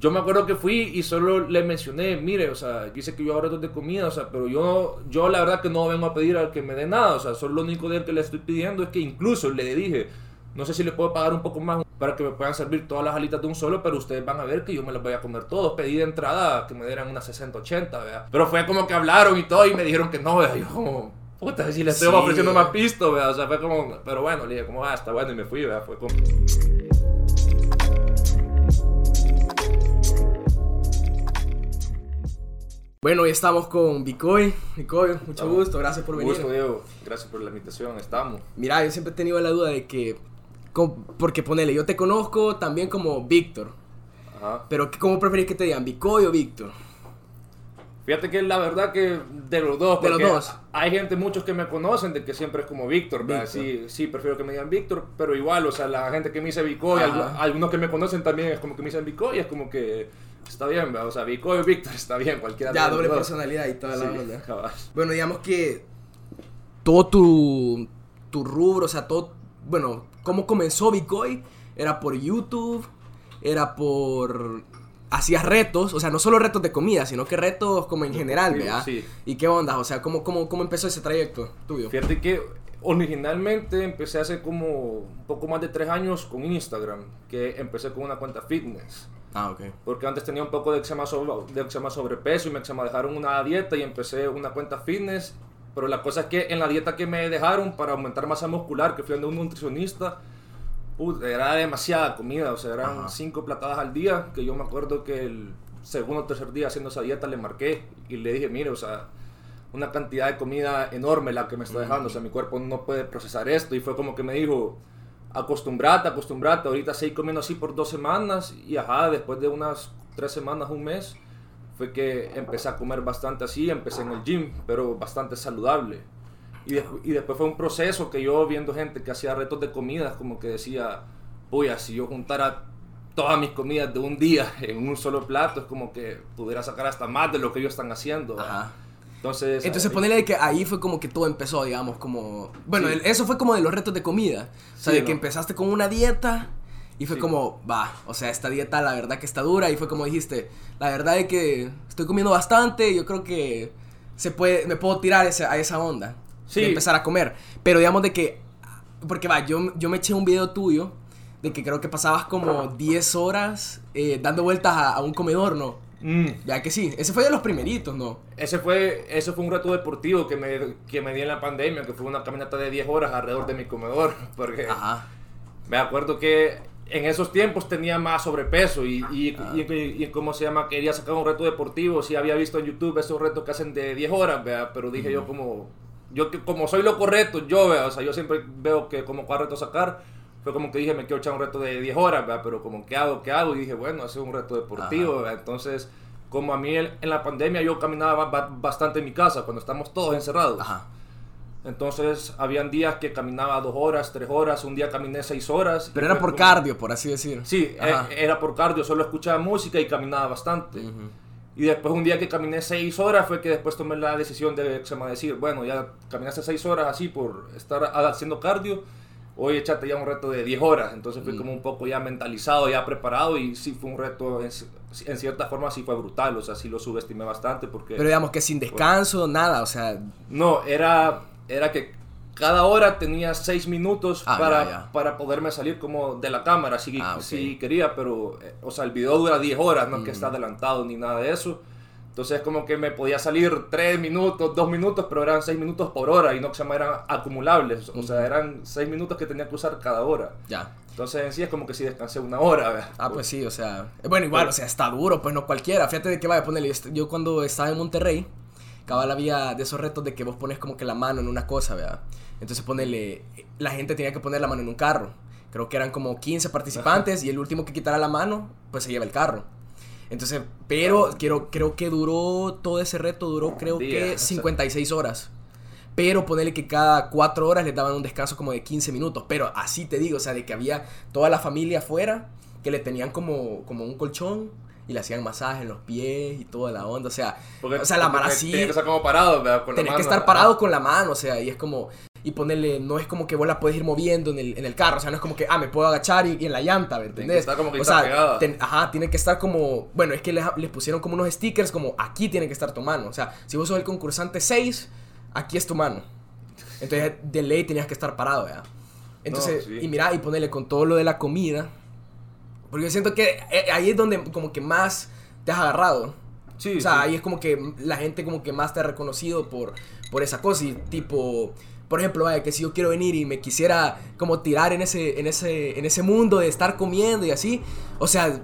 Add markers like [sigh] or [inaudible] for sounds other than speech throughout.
Yo me acuerdo que fui y solo le mencioné, mire, o sea, dice que yo retos de comida, o sea, pero yo, yo la verdad que no vengo a pedir al que me dé nada, o sea, solo lo único de que le estoy pidiendo es que incluso le dije, no sé si le puedo pagar un poco más para que me puedan servir todas las alitas de un solo, pero ustedes van a ver que yo me las voy a comer todos. Pedí de entrada que me dieran unas 60, 80, ¿vea? Pero fue como que hablaron y todo y me dijeron que no, ¿vea? Yo como, puta, si le estoy Sí. ofreciendo más pisto, ¿vea? O sea, fue como, pero bueno, le dije como, ah, está bueno y me fui, ¿vea? Fue como... Bueno, hoy estamos con Bicoy. Bicoy, mucho Estamos. gusto, gracias por venir. gusto, Diego. Gracias por la invitación. Estamos. Mira, yo siempre he tenido la duda de que. Porque ponele, yo te conozco también como Víctor. Ajá. Pero ¿cómo preferís que te digan, Bicoy o Víctor? Fíjate que la verdad que de los dos, De los dos. hay gente, muchos que me conocen de que siempre es como Víctor. Sí, sí, prefiero que me digan Víctor, pero igual, o sea, la gente que me dice Vicoy, algunos que me conocen también es como que me dicen Vicoy, es como que está bien. O sea, Vicoy o Víctor está bien, cualquiera Ya, doble dos. personalidad y toda la Sí, onda. cabal. Bueno, digamos que todo tu, tu rubro, o sea, todo, bueno, cómo comenzó Bicoy, era por YouTube, era por, hacías retos, o sea, no solo retos de comida, sino que retos como en general, ¿verdad? sí. ¿Y qué onda? O sea, ¿cómo, cómo, cómo empezó ese trayecto tuyo? Fíjate que originalmente empecé hace como un poco más de tres años con Instagram, que empecé con una cuenta fitness. Ah, ok. Porque antes tenía un poco de eczema, sobre, de eczema sobrepeso y me eczema dejaron una dieta y empecé una cuenta fitness. Pero la cosa es que en la dieta que me dejaron para aumentar masa muscular, que fui donde un nutricionista, era demasiada comida, o sea, eran Ajá. cinco platadas al día, que yo me acuerdo que el segundo o tercer día haciendo esa dieta le marqué y le dije, mire, o sea, una cantidad de comida enorme la que me está dejando, o sea, mi cuerpo no puede procesar esto y fue como que me dijo, acostumbrate, acostumbrate, ahorita seguí comiendo así por dos semanas y ajá, después de unas tres semanas, un mes, fue que empecé a comer bastante así, empecé en el gym, pero bastante saludable. Y, y después fue un proceso que yo viendo gente que hacía retos de comidas, como que decía, voy si yo juntara todas mis comidas de un día en un solo plato, es como que pudiera sacar hasta más de lo que ellos están haciendo. Ajá. Entonces, Entonces ahí- ponele que ahí fue como que todo empezó, digamos, como... Bueno, Sí. el- eso fue como de los retos de comida. O sea, Sí, de que ¿no? empezaste con una dieta y fue Sí. como, va, o sea, esta dieta la verdad que está dura y fue como dijiste, la verdad es que estoy comiendo bastante, yo creo que se puede, me puedo tirar ese- a esa onda Sí. de empezar a comer. Pero digamos de que, porque va, yo, yo me eché un video tuyo de que creo que pasabas como 10 horas eh, dando vueltas a, a un comedor, ¿no? Mm. Ya que sí, ese fue de los primeritos, ¿no? Ese fue, ese fue un reto deportivo que me, que me di en la pandemia, que fue una caminata de 10 horas alrededor de mi comedor, [laughs] porque Ajá. me acuerdo que en esos tiempos tenía más sobrepeso y, y, Ah. y, y- y ¿cómo se llama? Quería sacar un reto deportivo, sí había visto en YouTube esos retos que hacen de 10 horas, ¿vea? pero dije yo como, yo como soy lo correcto, yo, ¿vea? o sea, yo siempre veo que como cuál reto sacar, fue como que dije, me quiero echar un reto de 10 horas, ¿vea? pero como, ¿qué hago? ¿Qué hago? Y dije, bueno, hacer un reto deportivo, Ajá. entonces... Como a mí en la pandemia yo caminaba ba- bastante en mi casa cuando estamos todos encerrados. Ajá. Entonces, habían días que caminaba dos horas, tres horas, un día caminé seis horas. Pero era por como- cardio, por así decir. Sí, Ajá. eh, era por cardio, solo escuchaba música y caminaba bastante. Ujú. Y después un día que caminé seis horas fue que después tomé la decisión de se me decir, bueno, ya caminaste seis horas así por estar haciendo cardio, hoy échate ya un reto de 10 horas. Entonces fui Mm. como un poco ya mentalizado, ya preparado y sí fue un reto, en, en cierta forma sí fue brutal, o sea, sí lo subestimé bastante porque... Pero digamos que sin descanso, nada, o sea, No, era, era que cada hora tenía seis minutos Ah, para, ya, ya. para poderme salir como de la cámara si, Ah, ok. si quería, pero, eh, o sea, el video dura 10 horas, no es que Mm. está adelantado ni nada de eso. Entonces como que me podía salir 3 minutos, 2 minutos, pero eran 6 minutos por hora y no que se llama eran acumulables, o sea, eran 6 minutos que tenía que usar cada hora. ya. Entonces en sí es como que si descansé una hora. ¿verdad? Ah, [laughs] pues sí, o sea, eh, bueno, igual, o sea, está duro, pues no cualquiera. Fíjate de que vaya a ponerle, yo, yo cuando estaba en Monterrey, cabal había de esos retos de que vos pones como que la mano en una cosa, ¿verdad? Entonces ponele, la gente tenía que poner la mano en un carro. Creo que eran como 15 participantes y el último que quitara la mano, pues se lleva el carro. Entonces, pero quiero, creo que duró, todo ese reto duró creo Día, que o sea. 56 horas. Pero ponerle que cada 4 horas les daban un descanso como de 15 minutos. Pero así te digo, o sea, de que había toda la familia afuera, que le tenían como, como un colchón y le hacían masaje en los pies y toda la onda, o sea, Porque- o sea, la porque mara sí, Tenía que estar como parado, ¿verdad? Con la tenés que mano, estar parado con la mano, o sea, y es como, y ponerle, no es como que vos la puedes ir moviendo en el, en el carro, o sea, no es como que, ah, me puedo agachar y, y en la llanta, ¿me entendés? estar como que o está sea, ten- ajá, tiene que estar como, bueno, es que les, les pusieron como unos stickers como, aquí tiene que estar tu mano, o sea, si vos sos el concursante 6, aquí es tu mano. Entonces, de ley tenías que estar parado, ¿verdad? Entonces, sí. y mira, y ponerle con todo lo de la comida, porque yo siento que eh, ahí es donde como que más te has agarrado. Sí, O sea, sí. ahí es como que la gente como que más te ha reconocido por, por esa cosa. Y tipo, por ejemplo, vaya, que si yo quiero venir y me quisiera como tirar en ese, en ese, en ese mundo de estar comiendo y así, o sea,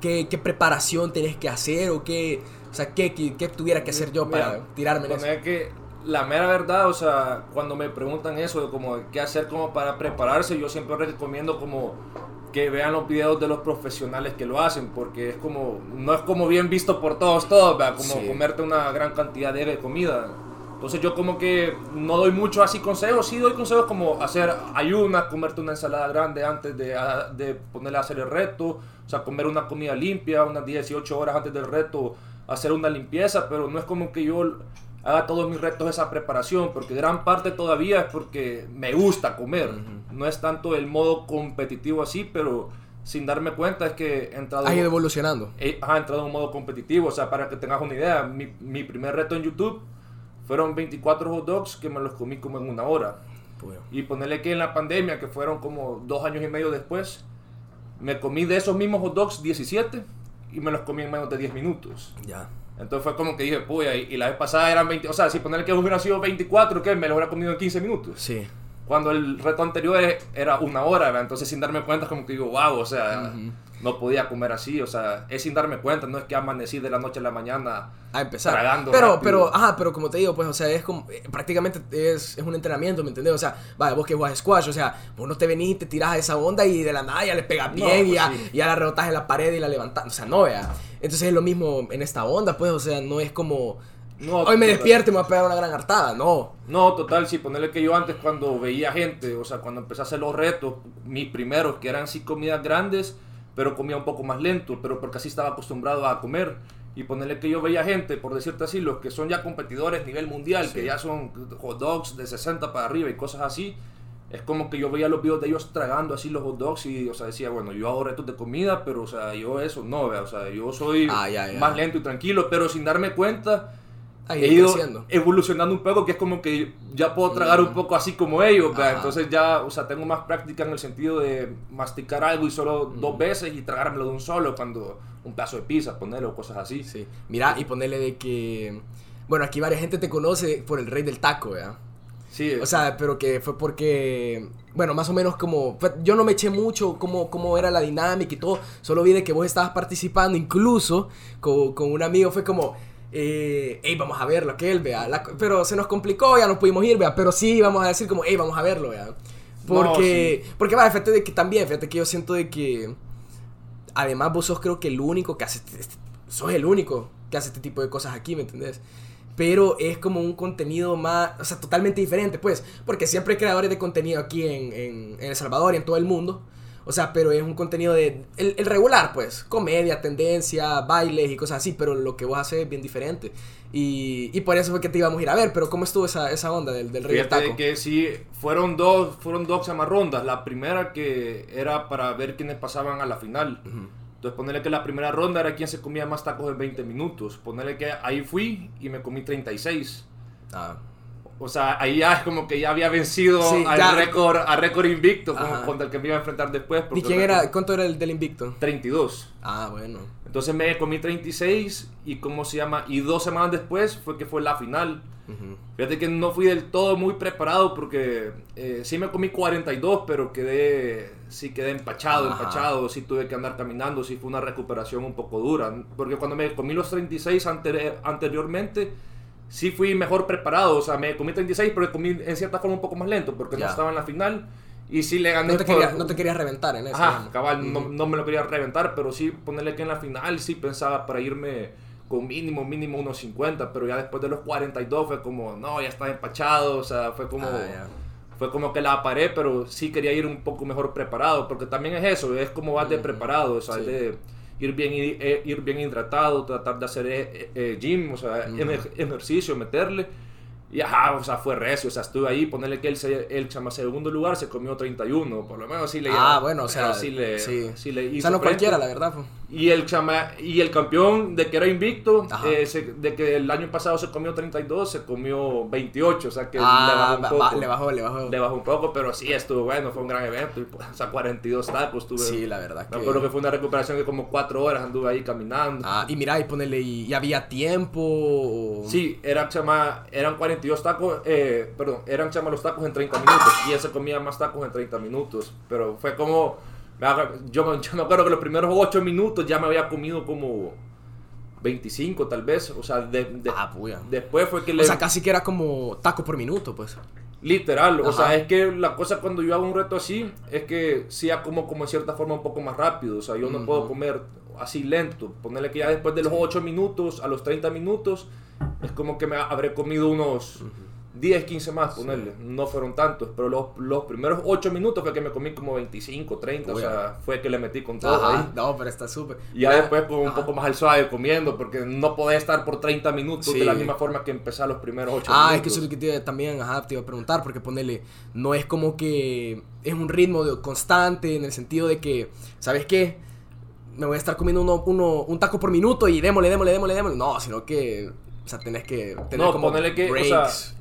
¿qué, qué preparación tenés que hacer o qué, o sea, qué, qué, qué tuviera que hacer yo para Mira, tirarme en eso? que la mera verdad, o sea, cuando me preguntan eso, de como qué hacer como para prepararse, yo siempre recomiendo como que vean los videos de los profesionales que lo hacen, porque es como, no es como bien visto por todos, todos, ¿verdad? como Sí. comerte una gran cantidad de comida. Entonces yo como que no doy mucho así consejos, sí doy consejos como hacer ayunas, comerte una ensalada grande antes de, de ponerle a hacer el reto, o sea, comer una comida limpia, unas 18 horas antes del reto, hacer una limpieza, pero no es como que yo haga todos mis retos esa preparación, porque gran parte todavía es porque me gusta comer, no es tanto el modo competitivo así, pero sin darme cuenta es que he entrado... Has ido evolucionando. He, ajá, he entrado en un modo competitivo, o sea, para que tengas una idea, mi, mi primer reto en YouTube fueron 24 hot dogs que me los comí como en una hora. Y ponerle que en la pandemia, que fueron como dos años y medio después, me comí de esos mismos hot dogs 17 y me los comí en menos de 10 minutos. ya. Entonces fue como que dije, puya, y, y la vez pasada eran 20, o sea, si ponerle que hubiera sido 24, que me lo hubiera comido en 15 minutos. Sí. Cuando el reto anterior era una hora, ¿verdad? entonces sin darme cuenta como que digo, wow, o sea. No podía comer así, o sea, es sin darme cuenta, no es que amanecí de la noche a la mañana A empezar. Tragando pero, rápido. pero, ajá, pero como te digo, pues, o sea, es como, eh, prácticamente es, es un entrenamiento, ¿me entendés? O sea, vaya, vos que jugás squash, o sea, vos no te venís y te tirás a esa onda y de la nada ya le pegas No, bien y, pues ya, sí. y ya la rebotás en la pared y la levantás, o sea, no, vea. Entonces es lo mismo en esta onda, pues, o sea, no es como, No, hoy me despierto y me voy a pegar una gran hartada, no. No, total, sí, ponerle que yo antes cuando veía gente, o sea, cuando empecé a hacer los retos, mis primeros, que eran sí comidas grandes, pero comía un poco más lento, pero porque así estaba acostumbrado a comer. Y ponerle que yo veía gente, por decirte así, los que son ya competidores nivel mundial, que ya son hot dogs de 60 para arriba y cosas así, es como que yo veía los videos de ellos tragando así los hot dogs y, o sea, decía, bueno, yo hago retos de comida, pero, o sea, yo eso no, vea, o sea, yo soy Ah, ya, ya. más lento y tranquilo, pero sin darme cuenta, Ahí he ido creciendo. evolucionando un poco, que es como que ya puedo tragar un poco así como ellos, entonces ya, o sea, tengo más práctica en el sentido de masticar algo y solo dos veces y tragármelo de un solo, cuando un pedazo de pizza, ponerlo, cosas así. Sí. Mira, y ponerle de que, bueno, aquí varias gente te conoce por el rey del taco, ¿verdad? Sí, O sea, pero que fue porque, bueno, más o menos como, yo no me eché mucho cómo, cómo era la dinámica y todo, solo vi de que vos estabas participando, incluso con, con un amigo, fue como, eh, hey, vamos a verlo, aquel, vea, la- pero se nos complicó, ya no pudimos ir, vea, pero sí vamos a decir como, hey, vamos a verlo, vea. Porque, porque va, fíjate de que también, fíjate que yo siento de que, además vos sos creo que el único que hace, este- este- sos el único que hace este tipo de cosas aquí, ¿me entendés? Pero es como un contenido más, o sea, totalmente diferente, pues, porque siempre hay creadores de contenido aquí en, en- en El Salvador y en todo el mundo. O sea, pero es un contenido de. El, el regular, pues. Comedia, tendencia, bailes y cosas así. Pero lo que vos haces es bien diferente. Y, y por eso fue que te íbamos a ir a ver. Pero ¿cómo estuvo esa, esa onda del, del Rey del Fíjate Taco? que sí, fueron dos, fueron dos rondas. La primera que era para ver quiénes pasaban a la final. Entonces ponerle que la primera ronda era quien se comía más tacos en 20 minutos. Ponerle que ahí fui y me comí 36. Ah, O sea, ahí ya es como que ya había vencido Sí, al ya. récord, al récord invicto como contra el que me iba a enfrentar después. ¿Y quién era? ¿Cuánto era el del invicto? 32. Ah, bueno. Entonces me comí 36 y cómo se llama y dos semanas después fue que fue la final. Fíjate que no fui del todo muy preparado porque eh, sí me comí 42, pero quedé, sí quedé empachado, Ajá. empachado, sí tuve que andar caminando, sí fue una recuperación un poco dura. Porque cuando me comí los 36 anteri- anteriormente, sí fui mejor preparado, o sea, me comí 36, pero comí en cierta forma un poco más lento porque Ya. no estaba en la final y sí le gané. No te, quería, no te querías reventar en eso. Ajá, cabal, no, Ujú. no me lo quería reventar, pero sí ponerle que en la final sí pensaba para irme con mínimo, mínimo unos 50, pero ya después de los 42 fue como, no, ya está empachado, o sea, fue como, Ah, ya. fue como que la paré, pero sí quería ir un poco mejor preparado, porque también es eso, es como vas de preparado, o sea, Sí. es de- ir bien, eh, ir bien hidratado, tratar de hacer eh, eh, gym, o sea, ejercicio, meterle. Y ajá, o sea, fue recio, o sea, estuve ahí, ponerle que él, el segundo lugar se comió 31, por lo menos sí le Ah, bueno, o sea, sí le, sí. Sí le hizo O sea, no cualquiera, la verdad. Y el, chama, y el campeón de que era invicto, eh, de que el año pasado se comió 32, se comió 28, o sea que ah, le bajó un poco. le bajó, le bajó. Le bajó un poco, pero sí estuvo bueno, fue un gran evento, y, pues, o sea, 42 tacos tuve. Sí, la verdad. Me acuerdo que fue una recuperación de como 4 horas anduve ahí caminando. Ah, y mira, y ponele, y, había tiempo. Sí, era, chama, eran 42 tacos. Eh, eh, perdón, eran chama los tacos en 30 minutos y él se comía más tacos en 30 minutos. Pero fue como, yo, [laughs] yo me acuerdo que los primeros 8 minutos ya me había comido como 25 tal vez. O sea, de, ah, después fue que le... O sea, casi que era como taco por minuto, pues. Literal, o sea, es que la cosa cuando yo hago un reto así, es que sea como, como en cierta forma un poco más rápido, o sea, yo no puedo comer así lento, ponerle que ya después de los 8 minutos a los 30 minutos, es como que me habré comido unos... 10, 15 más, ponerle. No fueron tantos, pero los, los, primeros 8 minutos fue que me comí como 25, 30. O sea, fue que le metí con todo ahí. No, pero está súper. Y ya después pues, un poco más al suave comiendo, porque no podés estar por 30 minutos de la misma forma que empezar los primeros 8 ah, minutos. es que eso es lo que te, también ajá, te iba a preguntar, porque ponerle, no es como que es un ritmo de, constante en el sentido de que, ¿sabes qué? Me voy a estar comiendo uno, uno, un taco por minuto y démosle, démosle, démosle, démosle. No, sino que, o sea, tenés que tener no, como ponerle que, breaks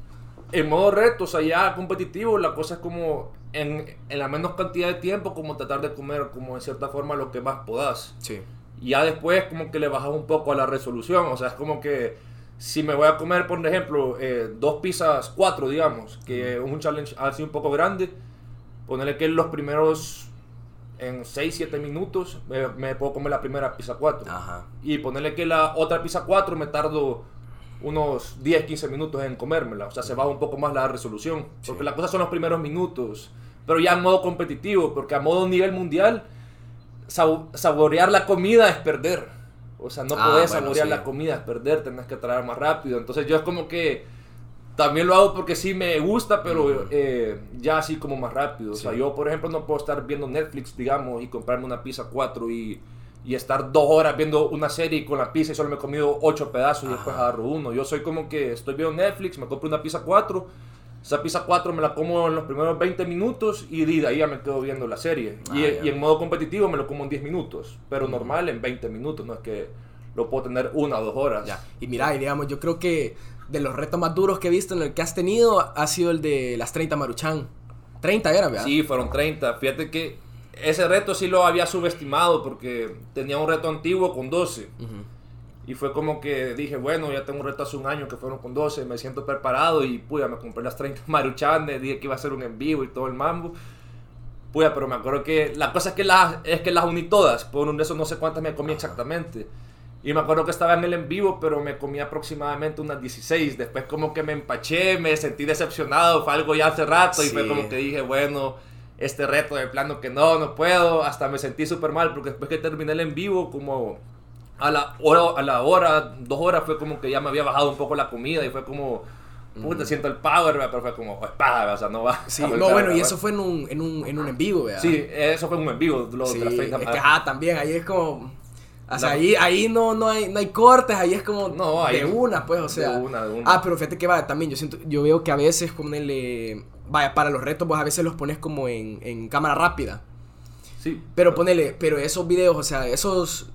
en modo reto, o sea, ya competitivo, la cosa es como en, en, la menos cantidad de tiempo, como tratar de comer como en cierta forma lo que más podás. Sí. Y ya después como que le bajas un poco a la resolución, o sea, es como que si me voy a comer, por ejemplo, eh, dos pizzas, cuatro, digamos, que es un challenge así un poco grande, ponerle que los primeros, en 6, 7 minutos, me, me, puedo comer la primera pizza 4. Ajá. Y ponerle que la otra pizza 4 me tardo unos 10, 15 minutos en comérmela. O sea, se baja un poco más la resolución. Porque la cosa son los primeros minutos. Pero ya en modo competitivo, porque a modo nivel mundial, saborear la comida es perder. O sea, no ah, puedes saborear la comida, es perder, tenés que traer más rápido. Entonces yo es como que también lo hago porque sí me gusta, pero eh, ya así como más rápido. O sea, yo por ejemplo no puedo estar viendo Netflix, digamos, y comprarme una pizza 4 y y estar dos horas viendo una serie con la pizza y solo me he comido ocho pedazos y después agarro uno. Yo soy como que estoy viendo Netflix, me compro una pizza 4, esa pizza 4 me la como en los primeros 20 minutos y de ahí ya me quedo viendo la serie. y, ah, y, en modo competitivo me lo como en 10 minutos, pero normal en 20 minutos, no es que lo puedo tener una o dos horas. Ya. Y mira, y digamos, yo creo que de los retos más duros que he visto en el que has tenido ha sido el de las 30 Maruchan. 30 era, ¿verdad? Sí, fueron 30. Fíjate que ese reto sí lo había subestimado porque tenía un reto antiguo con 12. Y fue como que dije, bueno, ya tengo un reto hace un año que fueron con 12, me siento preparado y puya, me compré las 30 [laughs] maruchanes, dije que iba a ser un en vivo y todo el mambo. Puya, pero me acuerdo que la cosa es que las, es que las uní todas, por un de esos no sé cuántas me comí exactamente. Y me acuerdo que estaba en el en vivo, pero me comí aproximadamente unas 16. Después como que me empaché, me sentí decepcionado, fue algo ya hace rato y fue como que dije, bueno este reto de plano que no, no puedo, hasta me sentí súper mal porque después que terminé el en vivo, como a la hora, a la hora, dos horas fue como que ya me había bajado un poco la comida y fue como, puta, mm. siento el power, pero fue como, espada, o sea, no va. Sí, no, bueno, y eso fue en un, en un, en un en vivo, ¿verdad? Sí, eso fue en un en vivo, lo sí, Es que, ah, también, ahí es como... O sea, ahí, ahí no, no, hay, no hay cortes, ahí es como no, de una, pues, o sea. De una, de una. Ah, pero fíjate que va, también yo siento, yo veo que a veces ponele vaya, para los retos, pues a veces los pones como en, en cámara rápida. Sí. Pero ponele, pero esos videos, o sea, esos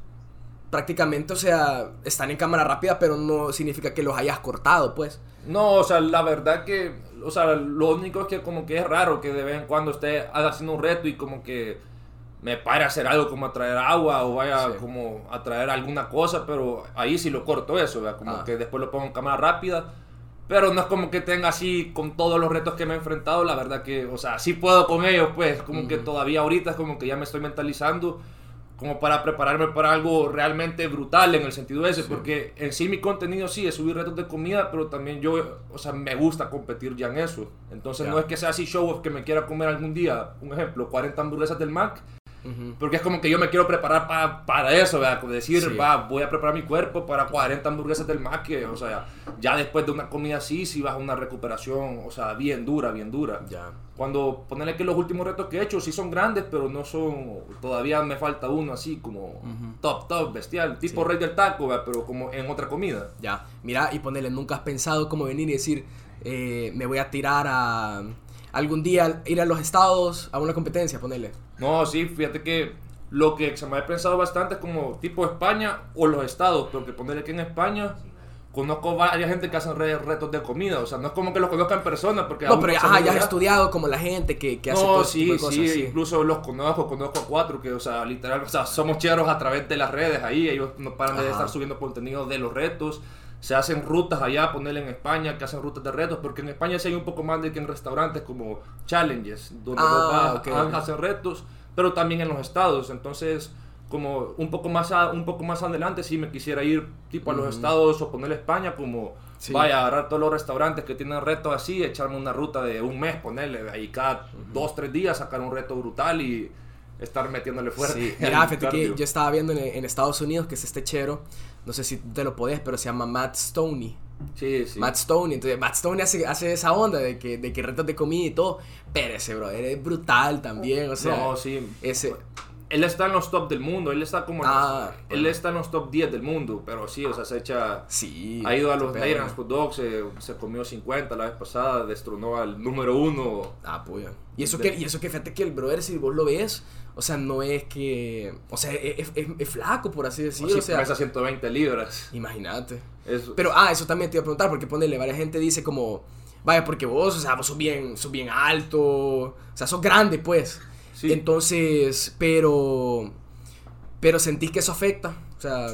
prácticamente, o sea, están en cámara rápida, pero no significa que los hayas cortado, pues. No, o sea, la verdad que, o sea, lo único es que como que es raro que de vez en cuando esté haciendo un reto y como que me pare a hacer algo como a traer agua o vaya como a traer alguna cosa, pero ahí sí lo corto eso, como ah. que después lo pongo en cámara rápida pero no es como que tenga así con todos los retos que me he enfrentado, la verdad que, o sea, sí puedo con ellos, pues, como que todavía ahorita es como que ya me estoy mentalizando como para prepararme para algo realmente brutal en el sentido ese, porque en sí mi contenido sí es subir retos de comida, pero también yo, o sea, me gusta competir ya en eso. Entonces no es que sea así show off que me quiera comer algún día, un ejemplo, 40 hamburguesas del Mac, Porque es como que yo me quiero preparar para eso, ¿verdad? Como decir, va, voy a preparar mi cuerpo para 40 hamburguesas del Mac, o sea, ya después de una comida así, si vas a una recuperación, o sea, bien dura, bien dura. Ya. Cuando ponerle que los últimos retos que he hecho sí son grandes, pero no son, todavía me falta uno así como top, top, bestial, tipo rey del taco, ¿verdad? pero como en otra comida. Ya, mira, y ponerle, nunca has pensado cómo venir y decir, eh, me voy a tirar a algún día ir a los estados a una competencia, ponerle. No, sí, fíjate que lo que se me ha pensado bastante es como tipo España o los estados, porque ponerle que en España conozco varias gente que hacen retos de comida, o sea, no es como que los conozca en persona, porque... No, pero ya, has estudiado como la gente que, que hace todo sí, tipo de cosas, sí, incluso los conozco, conozco a cuatro que, o sea, literal, o sea, somos cheros a través de las redes ahí, ellos no paran de estar subiendo contenido de los retos, se hacen rutas allá, ponerle en España, que hacen rutas de retos, porque en España sí hay un poco más de que en restaurantes como challenges, donde ah, hacen retos, pero también en los estados, entonces como un poco más un poco más adelante si me quisiera ir tipo a los estados o ponerle España como vaya a agarrar todos los restaurantes que tienen retos así echarme una ruta de un mes ponerle ahí cada dos tres días sacar un reto brutal y estar metiéndole fuerte. [laughs] Mira, fíjate que yo estaba viendo en, Estados Unidos que es este chero, no sé si te lo podés, pero se llama Matt Stoney. Sí, sí. Matt Stoney, entonces Matt Stoney hace, hace esa onda de que, de que retos de comida y todo, pero ese brother es brutal también, o sea. No, sí. Ese, él está en los top del mundo, él está como ah, él está en los top 10 del mundo, pero sí, o sea, se echa sí, ha ido a los Nigerian Hot Dogs, se, se, comió 50 la vez pasada, destronó al número uno. Ah, pues. Y eso que y eso que fíjate que el brother si vos lo ves, o sea, no es que. O sea, es, es, flaco, por así decirlo. O, sea, pesa 120 libras. Imagínate. Pero, ah, eso también te iba a preguntar, porque ponele, varias gente dice como. Vaya, porque vos, o sea, vos sos bien, sos bien alto. O sea, sos grande, pues. Sí. Entonces, pero. Pero sentís que eso afecta. O sea.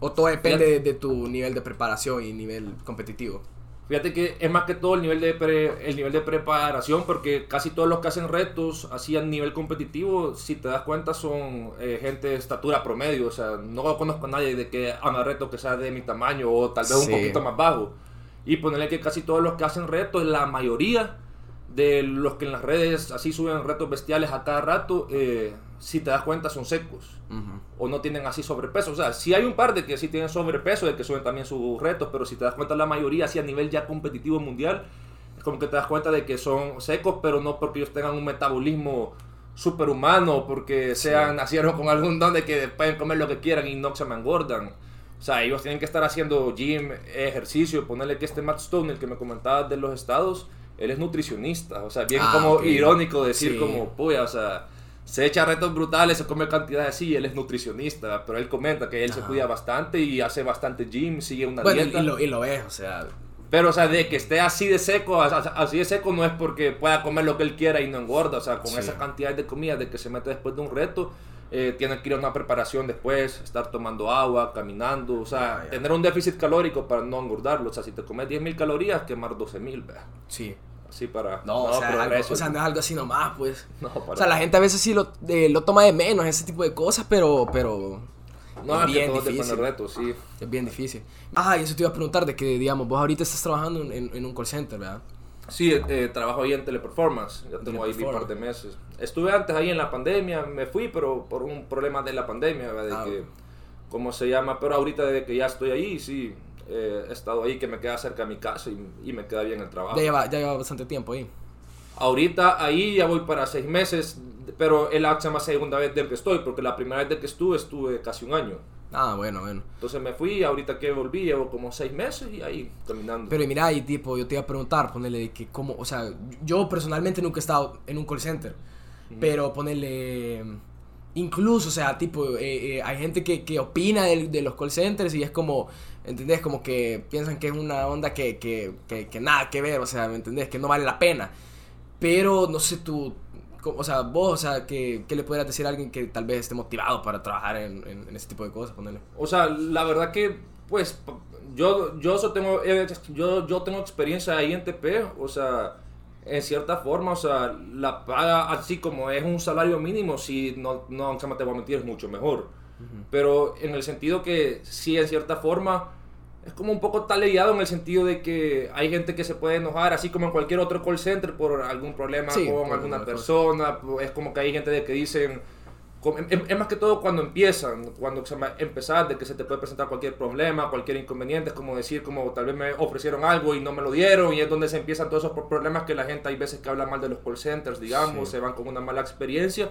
O todo depende de tu nivel de preparación y nivel competitivo. Fíjate que es más que todo el nivel de, el nivel de preparación, porque casi todos los que hacen retos, así a nivel competitivo, si te das cuenta, son eh, gente de estatura promedio. O sea, no conozco a nadie de que haga retos que sea de mi tamaño o tal vez un poquito más bajo. Y ponerle que casi todos los que hacen retos, la mayoría de los que en las redes así suben retos bestiales a cada rato, eh, si te das cuenta, son secos. O no tienen así sobrepeso. O sea, si hay un par de que sí tienen sobrepeso, de que suben también sus retos, pero si te das cuenta, la mayoría, así a nivel ya competitivo mundial, es como que te das cuenta de que son secos, pero no porque ellos tengan un metabolismo superhumano, porque sean, nacieron con algún don de que pueden comer lo que quieran y no se me engordan. O sea, ellos tienen que estar haciendo gym, ejercicio, ponerle que este Matt Stone, el que me comentabas de los estados, él es nutricionista. O sea, bien ah, como irónico decir como, puya, o sea se echa retos brutales, se come cantidades así, él es nutricionista, pero él comenta que él se cuida bastante y hace bastante gym, sigue una dieta. Y lo, y lo es, o sea... Pero, o sea, de que esté así de seco, así de seco no es porque pueda comer lo que él quiera y no engorda, o sea, con esa cantidad de comida de que se mete después de un reto, eh, tiene que ir a una preparación después, estar tomando agua, caminando, o sea, ah, tener un déficit calórico para no engordarlo, o sea, si te comes 10.000 calorías, quemar 12.000, ¿verdad? Sí. Sí, para. No, o, sea, algo, o sea, no es algo así nomás, pues. [laughs] O sea, la gente a veces sí lo, lo toma de menos, ese tipo de cosas, pero. pero no, es bien difícil. Reto, sí. Es bien difícil. Ah, y eso te iba a preguntar de que, digamos, vos ahorita estás trabajando en, en un call center, ¿verdad? Sí, eh, trabajo ahí en Teleperformance, ya tengo ahí un par de meses. Estuve antes ahí en la pandemia, me fui, pero por un problema de la pandemia, ¿verdad? De ah, que, ¿cómo se llama? Pero ahorita desde que ya estoy ahí, sí, eh, he estado ahí que me queda cerca de mi casa y, me queda bien el trabajo. Ya lleva, ya lleva bastante tiempo ahí. Ahorita ahí ya voy para seis meses, pero es la segunda vez de que estoy, porque la primera vez de que estuve estuve casi un año. Ah, bueno, bueno. Entonces me fui, ahorita que volví, llevo como seis meses y ahí caminando. Pero mira, y tipo, yo te iba a preguntar, ponerle que cómo, o sea, yo personalmente nunca he estado en un call center, pero ponerle, incluso, o sea, tipo, eh, eh, hay gente que, que opina de, de, los call centers y es como, ¿entendés? Como que piensan que es una onda que, que, que, nada que ver, o sea, ¿me entendés? Que no vale la pena. Pero, no sé, tú, o sea, vos, o sea, ¿qué, le podrías decir a alguien que tal vez esté motivado para trabajar en, en, este tipo de cosas? Ponele. O sea, la verdad que, pues, yo, yo, tengo, eh, yo, yo tengo experiencia ahí en TP, o sea, en cierta forma, o sea, la paga así como es un salario mínimo, si no, no, te voy a mentir, es mucho mejor. Pero en el sentido que sí, en cierta forma, es como un poco taleado en el sentido de que hay gente que se puede enojar, así como en cualquier otro call center, por algún problema Sí, con alguna persona. Es como que hay gente de que dicen. como- Es es más que todo cuando empiezan, cuando empezar, de que se te puede presentar cualquier problema, cualquier inconveniente, es como decir, como tal vez me ofrecieron algo y no me lo dieron, y es donde se empiezan todos esos problemas que la gente hay veces que habla mal de los call centers, digamos, Sí. se van con una mala experiencia.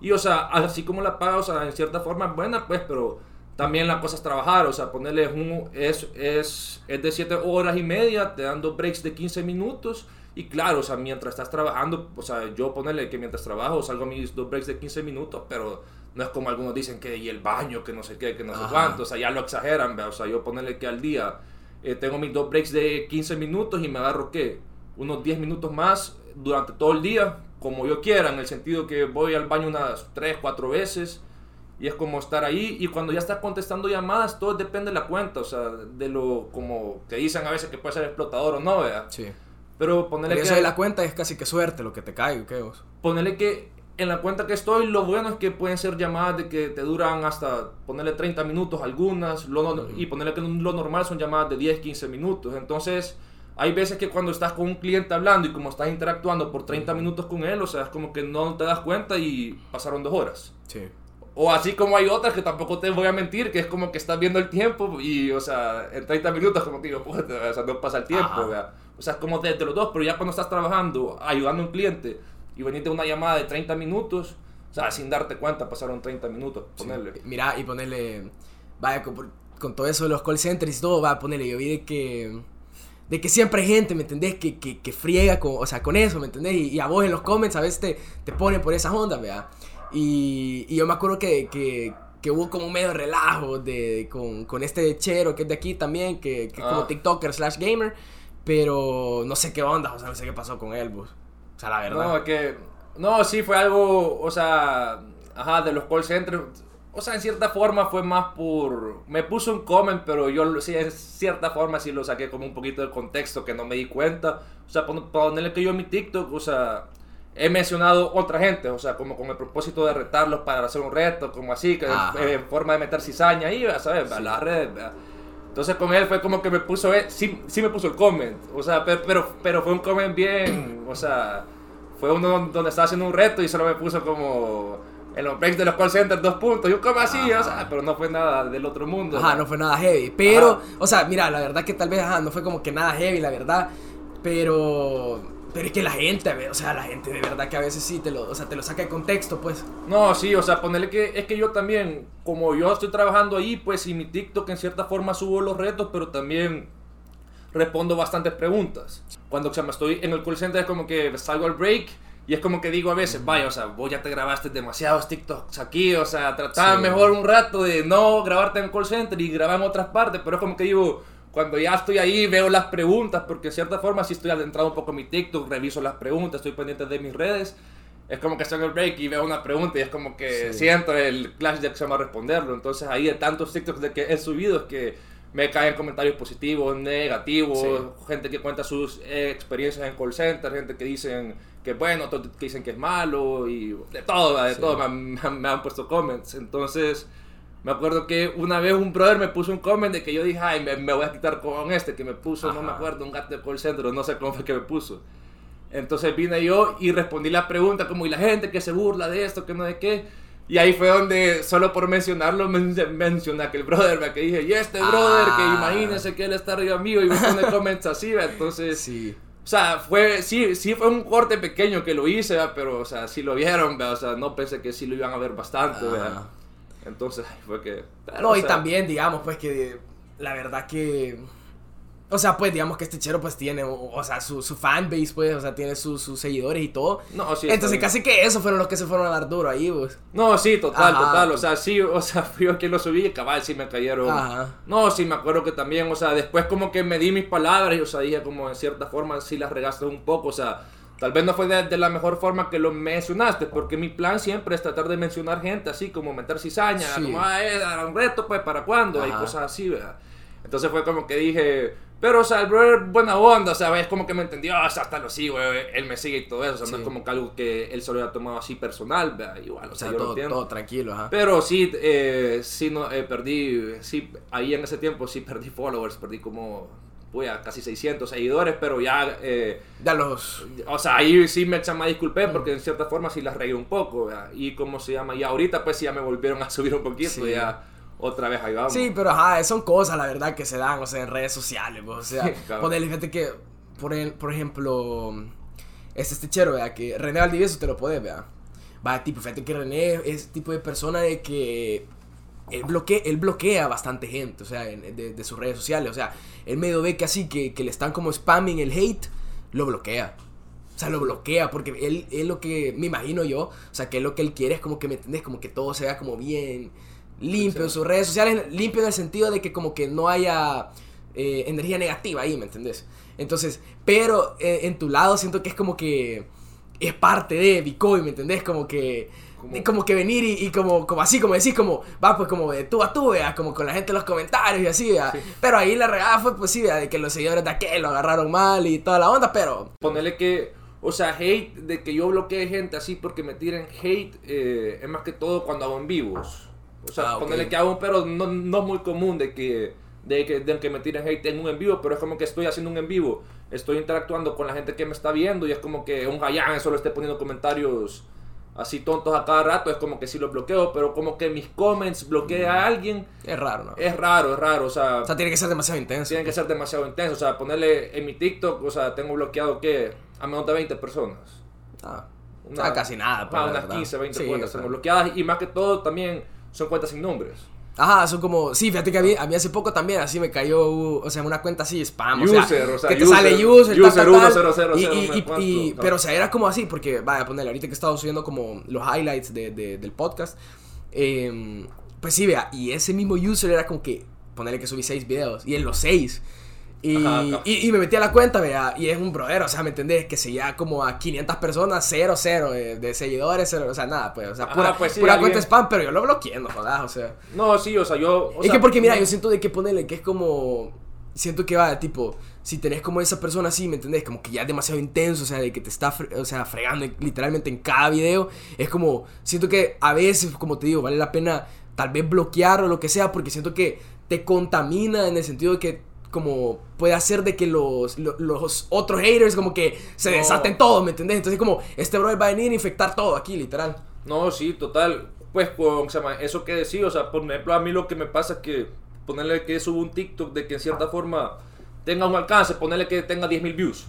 Y, o sea, así como la paga, o sea, en cierta forma es buena, pues, pero también la cosa es trabajar, o sea, ponerle un, es, es, es de 7 horas y media, te dan dos breaks de 15 minutos, y claro, o sea, mientras estás trabajando, o sea, yo ponerle que mientras trabajo salgo a mis dos breaks de 15 minutos, pero no es como algunos dicen que y el baño, que no sé qué, que no sé Ajá. cuánto, o sea, ya lo exageran, ¿vea? o sea, yo ponerle que al día eh, tengo mis dos breaks de 15 minutos y me agarro, ¿qué? Unos 10 minutos más durante todo el día, como yo quiera, en el sentido que voy al baño unas 3, 4 veces, y es como estar ahí, y cuando ya estás contestando llamadas, todo depende de la cuenta, o sea, de lo como que dicen a veces que puede ser explotador o no, ¿vea? Sí. Pero ponerle que, eso de la cuenta es casi que suerte lo que te cae, ¿qué vos? ponerle que en la cuenta que estoy, lo bueno es que pueden ser llamadas de que te duran hasta ponerle 30 minutos algunas, lo no- y ponerle que lo normal son llamadas de 10, 15 minutos. Entonces, hay veces que cuando estás con un cliente hablando y como estás interactuando por 30 minutos con él, o sea, es como que no te das cuenta y pasaron dos horas. Sí. O así como hay otras que tampoco te voy a mentir, que es como que estás viendo el tiempo y, o sea, en 30 minutos como que digo, puta, o sea, no pasa el tiempo. O sea, es como de, de los dos, pero ya cuando estás trabajando, ayudando a un cliente y veniste a una llamada de 30 minutos, o sea, sin darte cuenta pasaron 30 minutos, ponerle. Mira, y ponerle. Vaya, con, con todo eso de los call centers y todo, va a ponerle. Yo vi de que. De que siempre hay gente, ¿me entendés? Que, que, que friega con, o sea, con eso, ¿me entendés? Y, y a vos en los comments a veces te, te ponen por esas ondas, ¿verdad? Y, y yo me acuerdo que, que, que hubo como medio relajo de, con, con este chero que es de aquí también, que, que es como Ah. TikToker slash gamer. Pero no sé qué onda, o sea, no sé qué pasó con él, pues. O sea, la verdad. No, que. No, sí, fue algo. O sea. Ajá, de los call centers. O sea, en cierta forma fue más por. Me puso un comment, pero yo sí, en cierta forma sí lo saqué como un poquito del contexto que no me di cuenta. O sea, pon- ponerle que yo en mi TikTok, o sea. He mencionado otra gente, o sea, como con el propósito de retarlos para hacer un reto, como así, que eh, en forma de meter cizaña ahí, ¿sabes? A las redes, ¿verdad? Entonces con él fue como que me puso, eh, sí, sí me puso el comment, o sea, pero, pero, pero fue un comment bien, o sea, fue uno donde estaba haciendo un reto y solo me puso como en los breaks de los call centers dos puntos, yo como así, Ajá. o sea, pero no fue nada del otro mundo. Ajá, no fue nada heavy. Pero, Ajá. o sea, mira, la verdad que tal vez, ajá, no fue como que nada heavy, la verdad. Pero, pero es que la gente, o sea, la gente de verdad que a veces sí te lo, o sea, te lo saca de contexto, pues. No, sí, o sea, ponerle que es que yo también, como yo estoy trabajando ahí, pues y mi TikTok en cierta forma subo los retos, pero también respondo bastantes preguntas. Cuando o sea, me estoy en el call center es como que salgo al break y es como que digo a veces, vaya, o sea, vos ya te grabaste demasiados TikToks aquí, o sea, trataba Sí. mejor un rato de no grabarte en call center y grabar en otras partes, pero es como que digo, cuando ya estoy ahí veo las preguntas, porque en cierta forma si estoy adentrado un poco en mi TikTok, reviso las preguntas, estoy pendiente de mis redes. Es como que estoy en el break y veo una pregunta y es como que Sí. siento el clash de que se llama responderlo. Entonces ahí de tantos TikToks de que he subido es que me caen comentarios positivos, negativos, Sí. gente que cuenta sus eh, experiencias en call center, gente que dicen que es bueno, otros que dicen que es malo y de todo, de Sí. todo me, han- me han- me han puesto comments. Entonces me acuerdo que una vez un brother me puso un comment de que yo dije, ay, me, me voy a quitar con este que me puso, no me acuerdo, un gato de call center, no sé cómo fue que me puso. Entonces vine yo y respondí la pregunta como, y la gente que se burla de esto, que no de qué. Y ahí fue donde, solo por mencionarlo, men mencioné a aquel brother, ¿va? que dije, y este brother, que Ah. imagínese que él está arriba mío y me pone [laughs] comments así, entonces... Sí. O sea, fue, sí, sí fue un corte pequeño que lo hice, pero, o sea, sí lo vieron, o sea, no pensé que sí lo iban a ver bastante. Ajá. Entonces, fue que... pero, No, y sea, también, digamos, pues que la verdad que. O sea, pues digamos que este chero pues tiene, o, o sea, su, su fanbase, pues, o sea, tiene sus sus seguidores y todo. No, sí, Entonces casi que esos fueron los que se fueron a dar duro ahí, pues. No, sí, total, Ajá. total. O sea, sí, o sea, [laughs] fui yo quien lo subí y cabal, sí me cayeron. Ajá. No, sí, me acuerdo que también, o sea, después como que me di mis palabras y, o sea, dije como en cierta forma sí las regaste un poco, o sea, tal vez no fue de, de la mejor forma que lo mencionaste, porque mi plan siempre es tratar de mencionar gente así, como meter cizaña, Sí. como, ah, eh, era un reto, pues, ¿para cuándo? Ajá. cosas así, ¿verdad? Entonces fue como que dije, pero, o sea, el brother buena onda, o sea, es como que me entendió, o sea, hasta lo sigo, eh, él me sigue y todo eso, o sea, no es como que algo que él se lo haya tomado así personal, ¿verdad? igual, o O sea, yo lo todo, entiendo. todo tranquilo, ajá. Pero sí, eh, sí no, eh, perdí, sí, ahí en ese tiempo sí perdí followers, perdí como, voy a casi 600 seguidores, pero ya, eh, Ya los... o sea, ahí sí me, me disculpé porque en cierta forma sí las regué un poco, ¿verdad? y como se llama, y ahorita pues sí ya me volvieron a subir un poquito, Sí. ya otra vez ahí vamos. Sí, pero ajá, son cosas, la verdad, que se dan, o sea, en redes sociales, pues, o sea, [laughs] Cabrón. ponerle, fíjate que, por, el- por ejemplo, este este chero, vea, que René Valdivieso te lo puedes, vea. Va, tipo, fíjate que René es tipo de persona de que él bloquea, él bloquea bastante gente, o sea, de, de sus redes sociales, o sea, él medio ve que así, que, que le están como spamming el hate, lo bloquea. O sea, lo bloquea porque él, él lo que, me imagino yo, o sea, que él lo que él quiere es como que, ¿me entendés? Como que todo sea como bien limpio en sus redes sociales, limpio en el sentido de que como que no haya eh, energía negativa ahí, ¿me entendés? Entonces, pero eh, en tu lado siento que es como que es parte de Bitcoin, ¿me entendés? Como que... Como- de como que venir y, y como, como así, como decís, como, va pues como de tú a tú, vea, como con la gente en los comentarios y así. Sí. Pero ahí la regada fue pues sí, vea, de que los seguidores de aquel lo agarraron mal y toda la onda, pero Ponerle que, o sea, hate, de que yo bloquee gente así porque me tiren hate, eh, es más que todo cuando hago en vivos. O sea, Ah, ponerle que hago un, pero no, no es muy común de que, de que, de que me tiren hate en un en vivo, pero es como que estoy haciendo un en vivo, estoy interactuando con la gente que me está viendo y es como que un gallán solo esté poniendo comentarios así tontos a cada rato, es como que sí los bloqueo, pero como que mis comments bloquee a alguien, es raro, ¿no? es raro, es raro, o sea, O sea, tiene que ser demasiado intenso. tienen que ser demasiado intensos. O sea, ponerle en mi TikTok, o sea, tengo bloqueado que a menos de 20 personas. Ah, Una- o sea, casi nada. pues, Ah, unas verdad. 15, 20 Sí, cuentas o sea. tengo bloqueadas. Y más que todo, también son cuentas sin nombres. Ajá, son como, sí, fíjate que a mí, a mí hace poco también así me cayó, uh, o sea, una cuenta así spam, o sea, User, o sea, que te user- sale user, user tal, tal, tal, 1000, y, y- no y- sé cuánto, y- no. pero o sea, era como así, porque, vaya, ponerle, ahorita que he estado subiendo como los highlights de, de- del podcast, eh, pues sí, vea, y ese mismo user era como que, ponerle que subí seis videos, y en los seis, y, Ajá, acá. y, y me metí a la cuenta, vea, y es un brother, o sea, ¿me entendés? Que seguía como a 500 personas, cero, cero, de, de seguidores, cero, o sea, nada, pues, o sea, Ajá, pura, pues sí, pura alguien- cuenta spam, pero yo lo bloqueé, no jodas, o sea. No, sí, o sea, yo. o es sea, que porque mira, no- yo siento de que ponerle que es como. Siento que va, tipo, si tenés como esa persona así, ¿me entendés? Como que ya es demasiado intenso, o sea, de que te está, o sea, fregando en- literalmente en cada video. Es como, siento que a veces, como te digo, vale la pena tal vez bloquear o lo que sea, porque siento que te contamina en el sentido de que como puede hacer de que los, lo- los otros haters como que se No. desaten todos, ¿me entendés? Entonces como, este brother va a venir a infectar todo aquí, literal. No, sí, total. Pues con eso que decía, o sea, por ejemplo, a mí lo que me pasa es que ponerle que subo un TikTok de que en cierta forma tenga un alcance, ponerle que tenga 10.000 views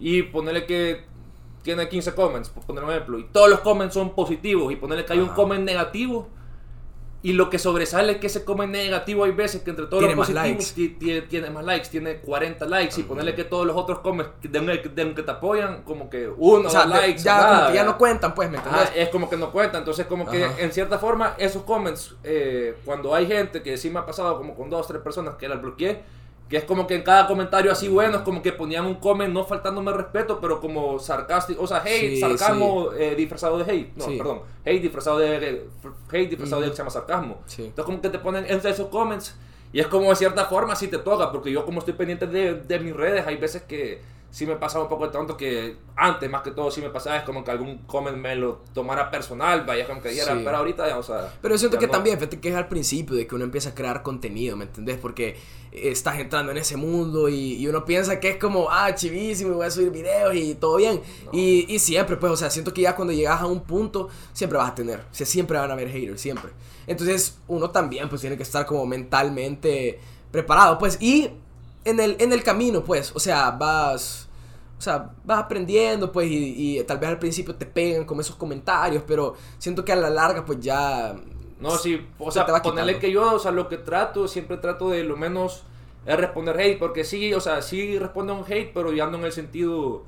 y ponerle que tiene 15 comments, por poner un ejemplo, y todos los comments son positivos y ponerle que hay un comment negativo y lo que sobresale es que ese comment negativo. Hay veces que entre todos Tiene los positivos ti- ti- tiene más likes, tiene 40 likes. Y ponerle que todos los otros comments de, de- de- que te apoyan como que uno, O sea, dos likes, ya, nada, ya no cuentan, pues, ¿me? Ajá, es como que no cuenta, entonces como que Ajá. en cierta forma esos comments, eh, cuando hay gente que sí me ha pasado como con dos, tres personas que las bloqueé, que es como que en cada comentario así bueno, es como que ponían un comment no faltándome respeto, pero como sarcástico, o sea, hate, Sí, sarcasmo eh, disfrazado de hate, no, Sí. perdón, hate disfrazado de, hate disfrazado de que se llama sarcasmo. Entonces como que te ponen entre esos comments y es como de cierta forma si te toca, porque yo como estoy pendiente de, de mis redes, hay veces que sí me pasaba un poco de tonto que antes más que todo sí me pasaba, es como que algún comment me lo tomara personal, vaya como que dijera, Sí. pero ahorita ya, o sea... Pero yo siento que no. también, fíjate que es al principio de que uno empieza a crear contenido, ¿me entendés? Porque estás entrando en ese mundo y, y uno piensa que es como, ah, chivísimo, voy a subir videos y todo bien. No. Y, y siempre, pues, o sea, siento que ya cuando llegas a un punto, siempre vas a tener, o sea, siempre van a haber haters, siempre. Entonces, uno también, pues, tiene que estar como mentalmente preparado, pues, y en el, en el camino, pues, o sea, vas... O sea, vas aprendiendo, pues, y, y tal vez al principio te pegan como esos comentarios, pero siento que a la larga, pues ya No, sí, o Se sea, te va ponerle que yo, o sea, lo que trato, siempre trato de lo menos es responder hate, porque sí, o sea, sí respondo un hate, pero ya no en el sentido, o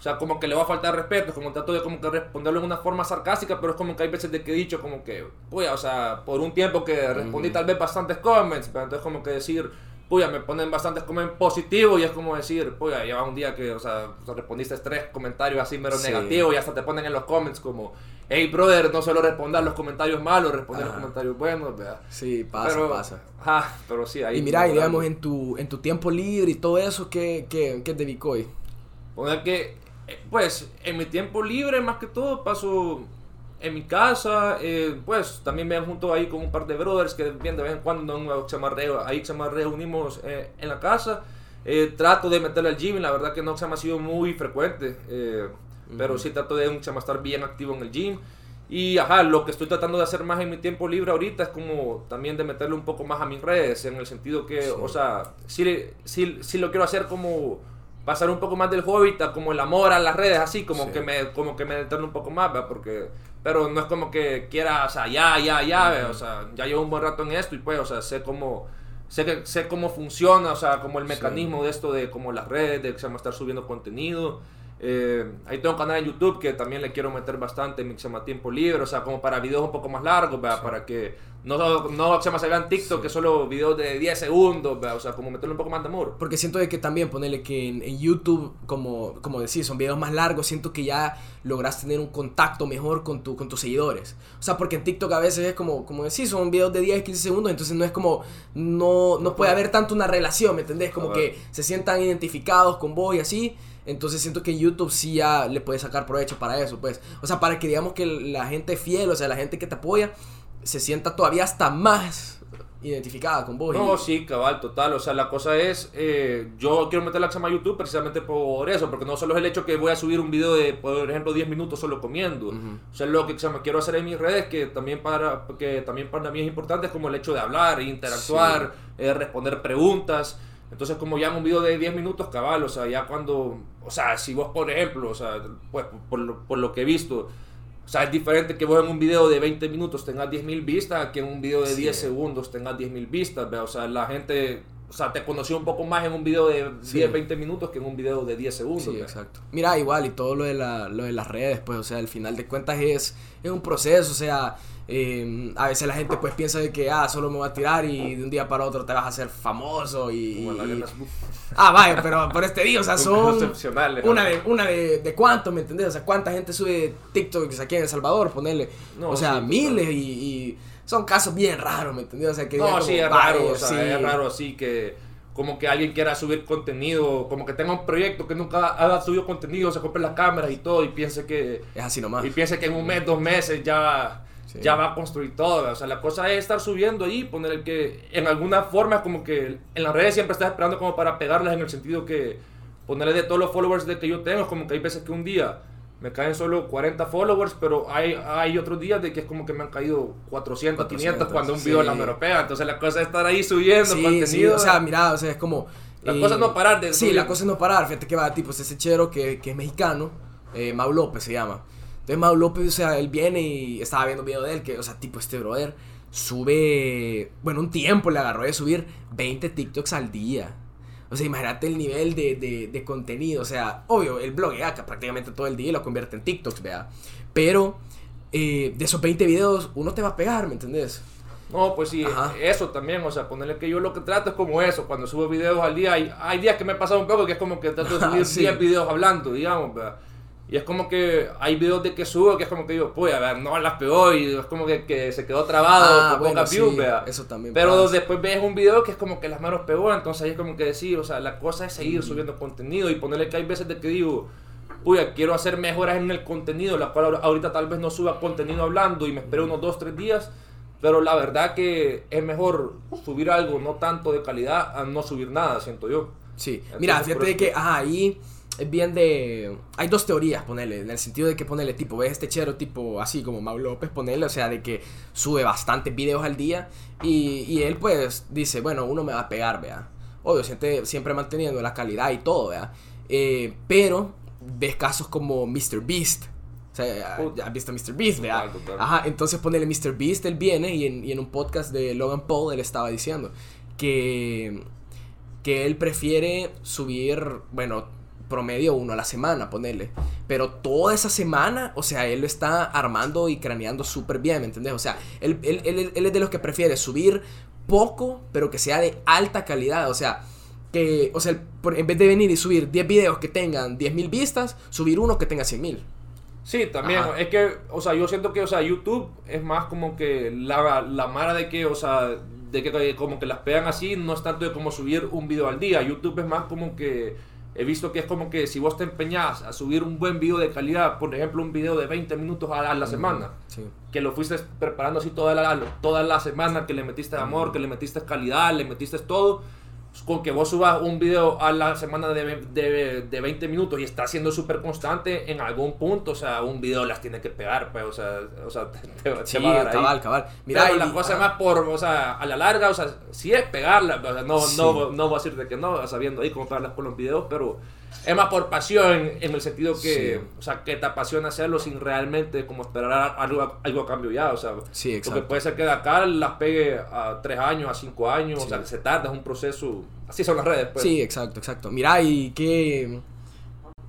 sea, como que le va a faltar respeto, como trato de como que responderlo en una forma sarcástica, pero es como que hay veces de que he dicho como que, pues, o sea, por un tiempo que respondí tal vez bastantes comments, pero entonces como que decir, puya, me ponen bastantes comentarios positivos y es como decir, puya, lleva un día que, o sea, respondiste tres comentarios así mero negativos y hasta te ponen en los comments como, hey, brother, no solo responder los comentarios malos, responder los comentarios buenos, ¿verdad? Sí, pasa, pasa. Ajá, pero sí, ahí... Y mira, y digamos, en tu, en tu tiempo libre y todo eso, ¿qué, qué, qué te dedicó hoy? Poner que, eh, pues, en mi tiempo libre, más que todo, paso en mi casa, eh, pues también me junto ahí con un par de brothers que vienen de vez en cuando en ahí se me reunimos eh, en la casa. Eh, trato de meterle al gym, la verdad que no se me ha sido muy frecuente, pero sí trato de estar bien activo en el gym. Y ajá, lo que estoy tratando de hacer más en mi tiempo libre ahorita es como también de meterle un poco más a mis redes, en el sentido que, o sea, sí, sí, sí lo quiero hacer como pasar un poco más del hobby, como el amor a las redes, así como que me como que me un poco más, ¿verdad? porque pero no es como que quiera, o sea, ya, ya, ya, o sea, ya llevo un buen rato en esto y pues, o sea, sé cómo sé que sé cómo funciona, o sea, como el mecanismo de esto de como las redes, de que se llama estar subiendo contenido. Eh, ahí tengo un canal en YouTube que también le quiero meter bastante mi se llama tiempo libre, o sea, como para videos un poco más largos, ¿verdad? para que no, no se me en TikTok, que solo videos de 10 segundos, o sea, como meterle un poco más de amor. Porque siento de que también ponerle que en, YouTube, como, como decís, son videos más largos, siento que ya logras tener un contacto mejor con, tu, con tus seguidores. O sea, porque en TikTok a veces es como, como decís, son videos de 10, 15 segundos, entonces no es como, no, no puede haber tanto una relación, ¿me entendés? Como que se sientan identificados con vos y así. Entonces siento que YouTube sí ya le puede sacar provecho para eso, pues. O sea, para que digamos que la gente fiel, o sea, la gente que te apoya, se sienta todavía hasta más identificada con vos. No, sí, cabal, total. O sea, la cosa es, eh, yo quiero meter la a YouTube precisamente por eso, porque no solo es el hecho que voy a subir un video de, por ejemplo, 10 minutos solo comiendo. O sea, lo que me quiero hacer en mis redes, que también para, que también para mí es importante, es como el hecho de hablar, interactuar, eh, responder preguntas. Entonces, como ya en un video de 10 minutos, cabal, o sea, ya cuando, o sea, si vos, por ejemplo, o sea, pues, por, por lo que he visto, o sea, es diferente que vos en un video de 20 minutos tengas 10.000 vistas que en un video de 10 segundos tengas 10.000 vistas. O sea, la gente o sea, te conoció un poco más en un video de 10, 20 minutos que en un video de 10 segundos. Sí, exacto. Mira, igual, y todo lo de, la, lo de las redes, pues, o sea, al final de cuentas es, es un proceso, o sea, eh, a veces la gente pues piensa de que, ah, solo me voy a tirar y de un día para otro te vas a hacer famoso y... [laughs] Ah, vaya, pero por este día, o sea, [laughs] son... Una de, una de, de cuánto, ¿me entendés? O sea, cuánta gente sube TikTok aquí en El Salvador, ponerle. o sea, miles y, son casos bien raros, ¿me entendés? O sea, que... No, sí, es raro, o sea, es raro así que como que alguien quiera subir contenido, como que tenga un proyecto que nunca ha subido contenido, se compre las cámaras y todo y piense que... Es así nomás. Y piense que en un mes, dos meses ya ya va a construir todo. O sea, la cosa es estar subiendo ahí, poner el que en alguna forma como que en las redes siempre estás esperando como para pegarlas en el sentido que ponerle de todos los followers de que yo tengo, como que hay veces que un día me caen solo 40 followers, pero hay, hay otros días de que es como que me han caído 400, 500 cuando un video la europea. Entonces la cosa es estar ahí subiendo contenido. Sí, o sea, mira, o sea, es como... La cosa es no parar de Sí, la cosa es no parar. Fíjate que va, tipo, ese chero que, que es mexicano, eh, Mau López se llama. Entonces Mau López, o sea, él viene y estaba viendo un video de él, que, o sea, tipo este brother sube, bueno, un tiempo le agarró de subir 20 TikToks al día. O sea, imagínate el nivel de, de, contenido. O sea, obvio, el blog que prácticamente todo el día lo convierte en TikToks, vea. Pero eh, de esos 20 videos, uno te va a pegar, ¿me entendés? No, pues sí, eso también, o sea, ponerle que yo lo que trato es como eso, cuando subo videos al día, hay, hay días que me he pasado un poco que es como que trato de subir 10 videos hablando, digamos, ¿verdad? Y es como que hay videos de que subo que es como que digo, pues a ver, no las pegó y es como que, que se quedó trabado ah, por poca vea. Eso también. Pero después ves un video que es como que las manos pegó, entonces ahí es como que decir, o sea, la cosa es seguir subiendo contenido y ponerle que hay veces de que digo, uy, quiero hacer mejoras en el contenido, la cual ahorita tal vez no suba contenido hablando y me espero unos 2, 3 días. Pero la verdad que es mejor subir algo no tanto de calidad a no subir nada, siento yo. Sí, mira, fíjate que, ajá, ahí bien de... Hay dos teorías, ponele, en el sentido de que ponele tipo, ves este chero tipo así como Mau López, ponele, o sea, de que sube bastantes videos al día y, y él pues dice, bueno, uno me va a pegar, vea. Obvio, siempre, siempre manteniendo la calidad y todo, vea. Eh, pero ves casos como Mr. Beast. O sea, ya has visto Mr. Beast, vea. Ajá, entonces ponele Mr. Beast, él viene y en, y en un podcast de Logan Paul él estaba diciendo que, que él prefiere subir, bueno, promedio uno a la semana, ponerle. Pero toda esa semana, o sea, él lo está armando y craneando súper bien, ¿me entiendes? O sea, él, él, él, es de los que prefiere subir poco, pero que sea de alta calidad. O sea, que, o sea, en vez de venir y subir 10 videos que tengan 10.000 vistas, subir uno que tenga 100.000. Sí, también, es que, o sea, yo siento que, o sea, YouTube es más como que la, la mara de que, o sea, de que como que las pegan así, no es tanto de como subir un video al día. YouTube es más como que he visto que es como que si vos te empeñás a subir un buen video de calidad, por ejemplo, un video de 20 minutos a la, semana, que lo fuiste preparando así toda la, toda la semana, que le metiste amor, que le metiste calidad, le metiste todo con que vos subas un video a la semana de, de, de 20 minutos y está siendo súper constante en algún punto, o sea, un video las tiene que pegar, pues, o sea, o sea [laughs] te, sí, cabal, cabal. Mira, la cosa más por, o sea, a la larga, o sea, sí es pegarla, o sea, no, no, no voy a decirte que no, sabiendo ahí cómo pegarlas con los videos, pero es más por pasión en el sentido que, o sea, que te apasiona hacerlo sin realmente como esperar algo, algo a cambio ya, o sea, sí, porque puede ser que de acá las pegue a tres años, a cinco años, o sea, que se tarda, es un proceso, así son las redes. Pues. Sí, exacto, exacto. Mira, y qué...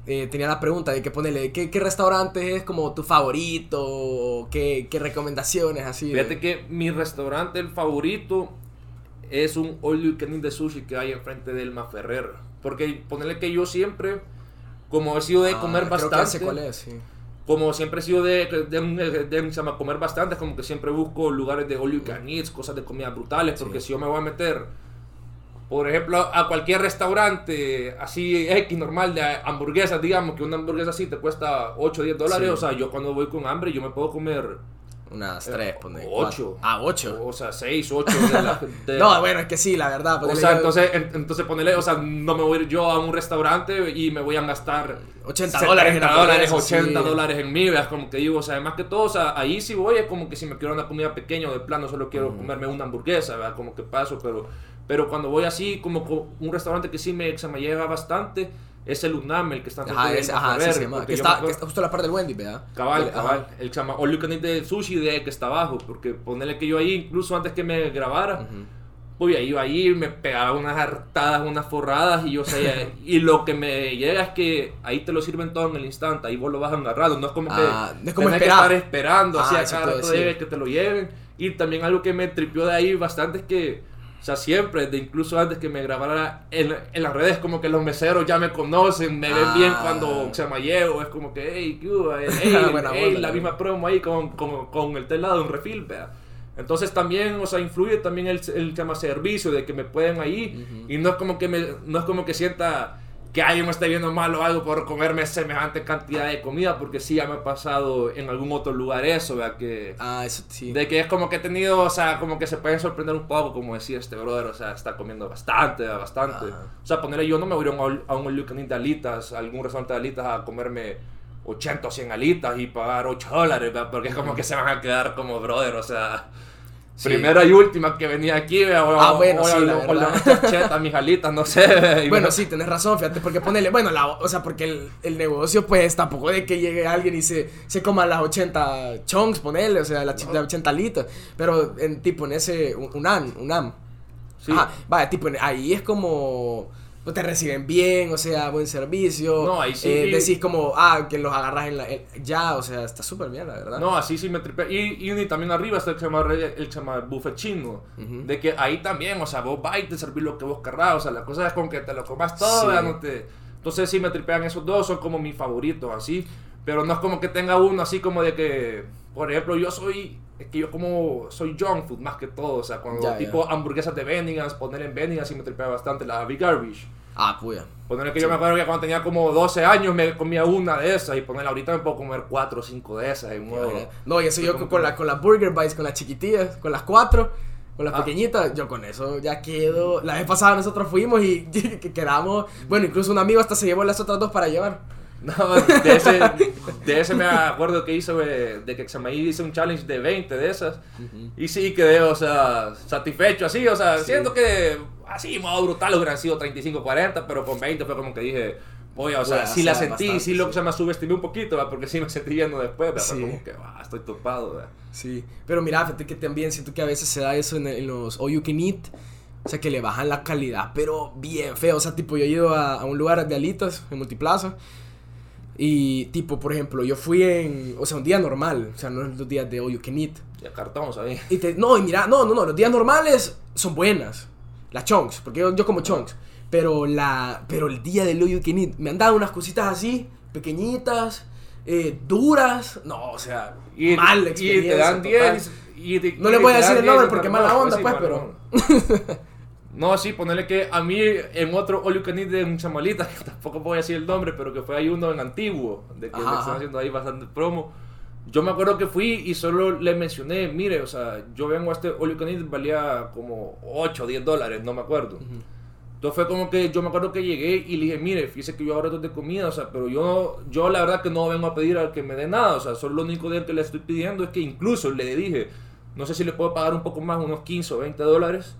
Eh, tenía la pregunta de que ponerle, ¿qué, ¿qué, restaurante es como tu favorito? ¿Qué, qué recomendaciones así? Fíjate que mi restaurante, el favorito, es un all you can eat de sushi que hay enfrente del Ferrer. Porque ponerle que yo siempre, como he sido de ah, comer bastante. cuál es, sí. Como siempre he sido de, de, de, comer bastante, como que siempre busco lugares de all you can eat, cosas de comida brutales. Porque si yo me voy a meter, por ejemplo, a cualquier restaurante así X normal de hamburguesas, digamos que una hamburguesa así te cuesta 8 o 10 dólares. O sea, yo cuando voy con hambre, yo me puedo comer unas tres, pone. Ocho. Ah, ocho. O sea, seis, ocho. [laughs] no, bueno, es que sí, la verdad. O sea, entonces, entonces ponele, o sea, no me voy a ir yo a un restaurante y me voy a gastar 80 dólares en dólares, 80 dólares en mí, es como que digo, o sea, además que todo, o sea, ahí sí voy, es como que si me quiero una comida pequeña o de plano solo quiero comerme una hamburguesa, ¿verdad? Como que paso, pero, pero cuando voy así, como un restaurante que sí me, se me llega bastante es el UNAM el que está ajá, es, ajá, sí, se que, está, que, está, justo a la par del Wendy, ¿verdad? Cabal, cabal. El que se llama All You Can Eat de Sushi de que está abajo. Porque ponerle que yo ahí, incluso antes que me grabara, pues ahí iba ahí, me pegaba unas hartadas, unas forradas y yo sé, [laughs] y lo que me llega es que ahí te lo sirven todo en el instante, ahí vos lo vas agarrado, no es como que ah, no es como que estar esperando, así a cada rato que te lo lleven. Y también algo que me tripió de ahí bastante es que o sea, siempre, de incluso antes que me grabara en, en, las redes, como que los meseros ya me conocen, me ven bien ah. cuando se llama llevo, es como que, hey, hey, [laughs] la misma promo ahí con, con, con el telado, un refil, vea. Entonces también, o sea, influye también el, el tema servicio, de que me pueden ahí, y no es como que me, no es como que sienta que alguien me esté viendo mal o algo por comerme semejante cantidad de comida, porque sí ya me ha pasado en algún otro lugar eso, ¿verdad? Que, ah, eso sí. De que es como que he tenido, o sea, como que se pueden sorprender un poco, como decía este brother, o sea, está comiendo bastante, bastante. O sea, ponerle yo no me voy a un, a un de alitas, a algún restaurante de alitas a comerme 80 o 100 alitas y pagar 8 dólares, ¿verdad? Porque es como que se van a quedar como brother, o sea... Primera y última que venía aquí, ah, bueno, sí, la mis alitas, no sé. bueno, sí, tenés razón, fíjate, porque ponele, bueno, la, o sea, porque el, el, negocio, pues, tampoco de que llegue alguien y se, se coma las 80 chonks, ponele, o sea, las, 80 alitas, pero en tipo, en ese, un, un UNAM. Sí. Ajá, vaya, tipo, ahí es como no te reciben bien, o sea, buen servicio. No, ahí sí. Eh, decís como, ah, que los agarras en la. ya, o sea, está súper bien, la verdad. No, así sí me tripe. Y, y, también arriba está el llama, el, llama buffet chino. De que ahí también, o sea, vos vas y te servís lo que vos querrás. O sea, la cosa es con que te lo comas todo, no te... Entonces sí me tripean esos dos, son como mis favoritos, así. Pero no es como que tenga uno así como de que, por ejemplo, yo soy es que yo como soy junk food más que todo, o sea, cuando tipo hamburguesas de Benningans, poner en Benningans y me tripea bastante la Big Garbage. Ah, puya. Poner que yo me acuerdo que cuando tenía como 12 años me comía una de esas y poner ahorita me puedo comer 4 o 5 de esas. Y no, y eso yo con, la, con las Burger Bites, con las chiquitillas, con las 4, con las ah. pequeñitas, yo con eso ya quedo. La vez pasada nosotros fuimos y [laughs] quedamos, bueno, incluso un amigo hasta se llevó las otras dos para llevar. [laughs] No, de ese, de ese me acuerdo que hizo, de que Xamaí hizo un challenge de 20 de esas. Y sí quedé, o sea, satisfecho así, o sea, siento que así, modo brutal, hubieran sido 35, 40, pero con 20 fue como que dije, oye, o sea, sí la sentí, sí lo que se me subestimé un poquito, porque sí me sentí yendo después, pero como que, estoy topado, Sí, pero mira, fíjate que también siento que a veces se da eso en, los All You Can Eat. O sea, que le bajan la calidad, pero bien feo. O sea, tipo, yo he ido a, a un lugar de alitas en Multiplaza Y tipo, por ejemplo, yo fui en, o sea, un día normal, o sea, no los días de hoy you can eat. Ya cartamos ahí. Y te, no, y mira, no, no, no, los días normales son buenas. Las chunks, porque yo, yo como chunks. Pero la, pero el día del all can eat, me han dado unas cositas así, pequeñitas, eh, duras. No, o sea, Y, mal y experiencia. te dan total. 10. y te- No y le voy a decir el nombre 10, porque mala onda, pues, mala pero. [laughs] No, sí, ponerle que a mí en otro All You Can Eat de un chamalita, [laughs] que tampoco voy a decir el nombre, pero que fue ahí uno en antiguo, de que Ajá, le están haciendo ahí bastante promo. Yo me acuerdo que fui y solo le mencioné, mire, o sea, yo vengo a este All You Can Eat, valía como 8 o 10 dólares, no me acuerdo. Entonces fue como que yo me acuerdo que llegué y le dije, mire, fíjese que yo ahora estoy de comida, o sea, pero yo, yo la verdad que no vengo a pedir al que me dé nada, o sea, solo lo único de él que le estoy pidiendo es que incluso le dije, no sé si le puedo pagar un poco más, unos 15 o 20 dólares,